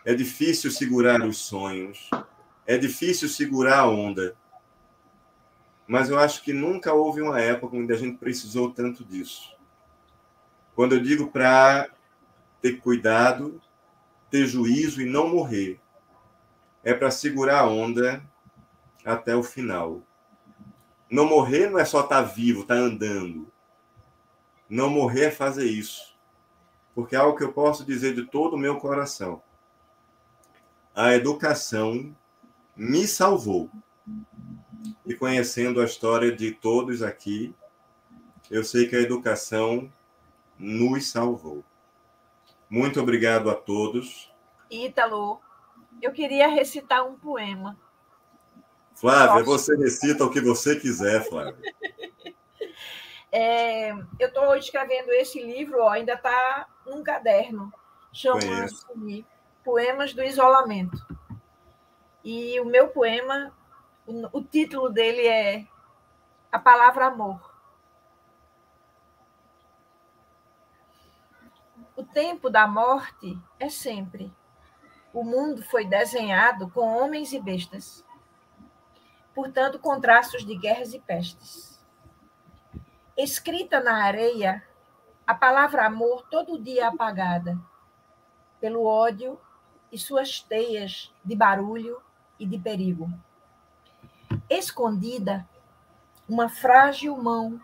é difícil segurar os sonhos, é difícil segurar a onda. Mas eu acho que nunca houve uma época onde a gente precisou tanto disso. Quando eu digo para ter cuidado, ter juízo e não morrer, é para segurar a onda até o final. Não morrer não é só estar tá vivo, estar tá andando. Não morrer é fazer isso. Porque é algo que eu posso dizer de todo o meu coração. A educação me salvou. E conhecendo a história de todos aqui, eu sei que a educação nos salvou. Muito obrigado a todos. Ítalo, eu queria recitar um poema. Flávia, você recita o que você quiser, Flávia. É, eu estou escrevendo esse livro, ó, ainda está num caderno, chama-se Poemas do Isolamento. E o meu poema, o, o título dele é A Palavra Amor. O tempo da morte é sempre. O mundo foi desenhado com homens e bestas, portanto, com traços de guerras e pestes. Escrita na areia, a palavra amor todo dia apagada, pelo ódio e suas teias de barulho e de perigo. Escondida, uma frágil mão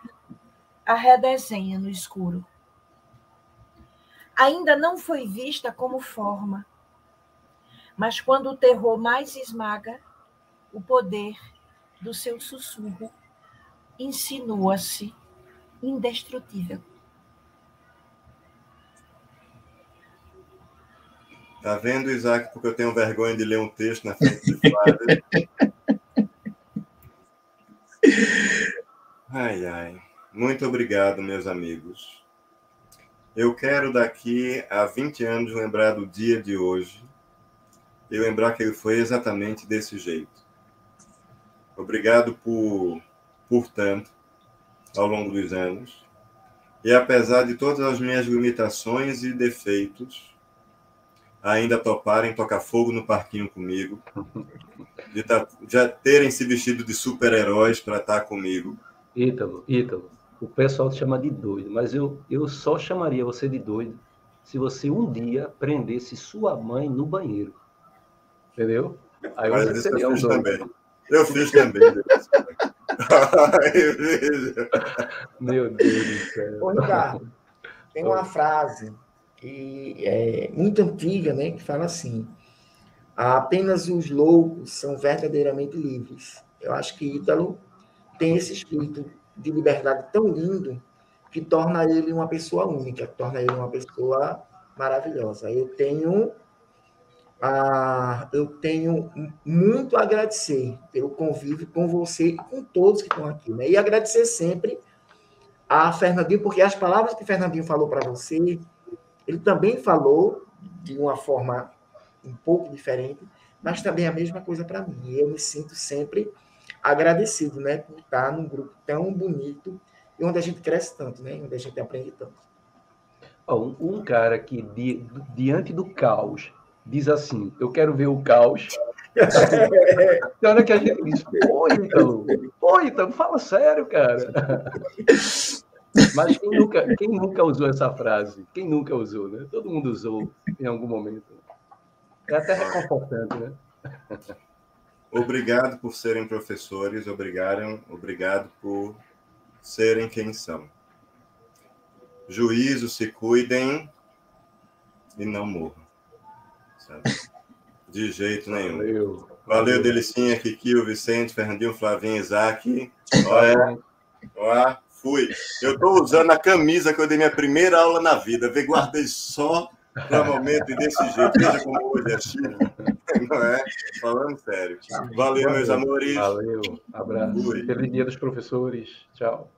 a redesenha no escuro ainda não foi vista como forma. Mas quando o terror mais esmaga, o poder do seu sussurro insinua-se indestrutível. Tá vendo, Isaac, porque eu tenho vergonha de ler um texto na frente de Flávia? ai, ai. Muito obrigado, meus amigos. Eu quero daqui a 20 anos lembrar do dia de hoje e lembrar que ele foi exatamente desse jeito. Obrigado por, por tanto ao longo dos anos. E apesar de todas as minhas limitações e defeitos, ainda toparem tocar fogo no parquinho comigo, de tá, já terem se vestido de super-heróis para estar comigo. Ítalo, Ítalo, o pessoal te chama de doido, mas eu, eu só chamaria você de doido se você um dia prendesse sua mãe no banheiro. Entendeu? Aí mas você seria eu fiz um também. Eu fiz também. Meu Deus do céu. Ô, Ricardo, tem uma frase que é muito antiga, né, que fala assim: apenas os loucos são verdadeiramente livres. Eu acho que Ítalo tem esse espírito de liberdade tão lindo que torna ele uma pessoa única, torna ele uma pessoa maravilhosa. Eu tenho ah, eu tenho muito a agradecer pelo convívio com você e com todos que estão aqui, né? E agradecer sempre a Fernandinho, porque as palavras que Fernandinho falou para você, ele também falou de uma forma um pouco diferente, mas também a mesma coisa para mim. Eu me sinto sempre agradecido, né, por estar num grupo tão bonito e onde a gente cresce tanto, né, onde a gente aprende tanto. Um, cara que di, diante do caos diz assim: Eu quero ver o caos. Tem hora que a gente diz: Pô, então, pô, fala sério, cara. Mas quem nunca, quem nunca usou essa frase? Quem nunca usou, né? Todo mundo usou em algum momento. É até reconfortante, né? Obrigado por serem professores, obrigado, obrigado por serem quem são. Juízo, se cuidem e não morram. De jeito nenhum. Valeu, Valeu Delicinha, Kiki, Vicente, Fernandinho, Flavinho, Isaac. Olha, olha, fui. Eu estou usando a camisa que eu dei minha primeira aula na vida. Vê, guardei só para momento e desse jeito. Veja como hoje é chique. Não é? Falando sério. Valeu, meus amores. Valeu. Abraço. Feliz dia dos professores. Tchau.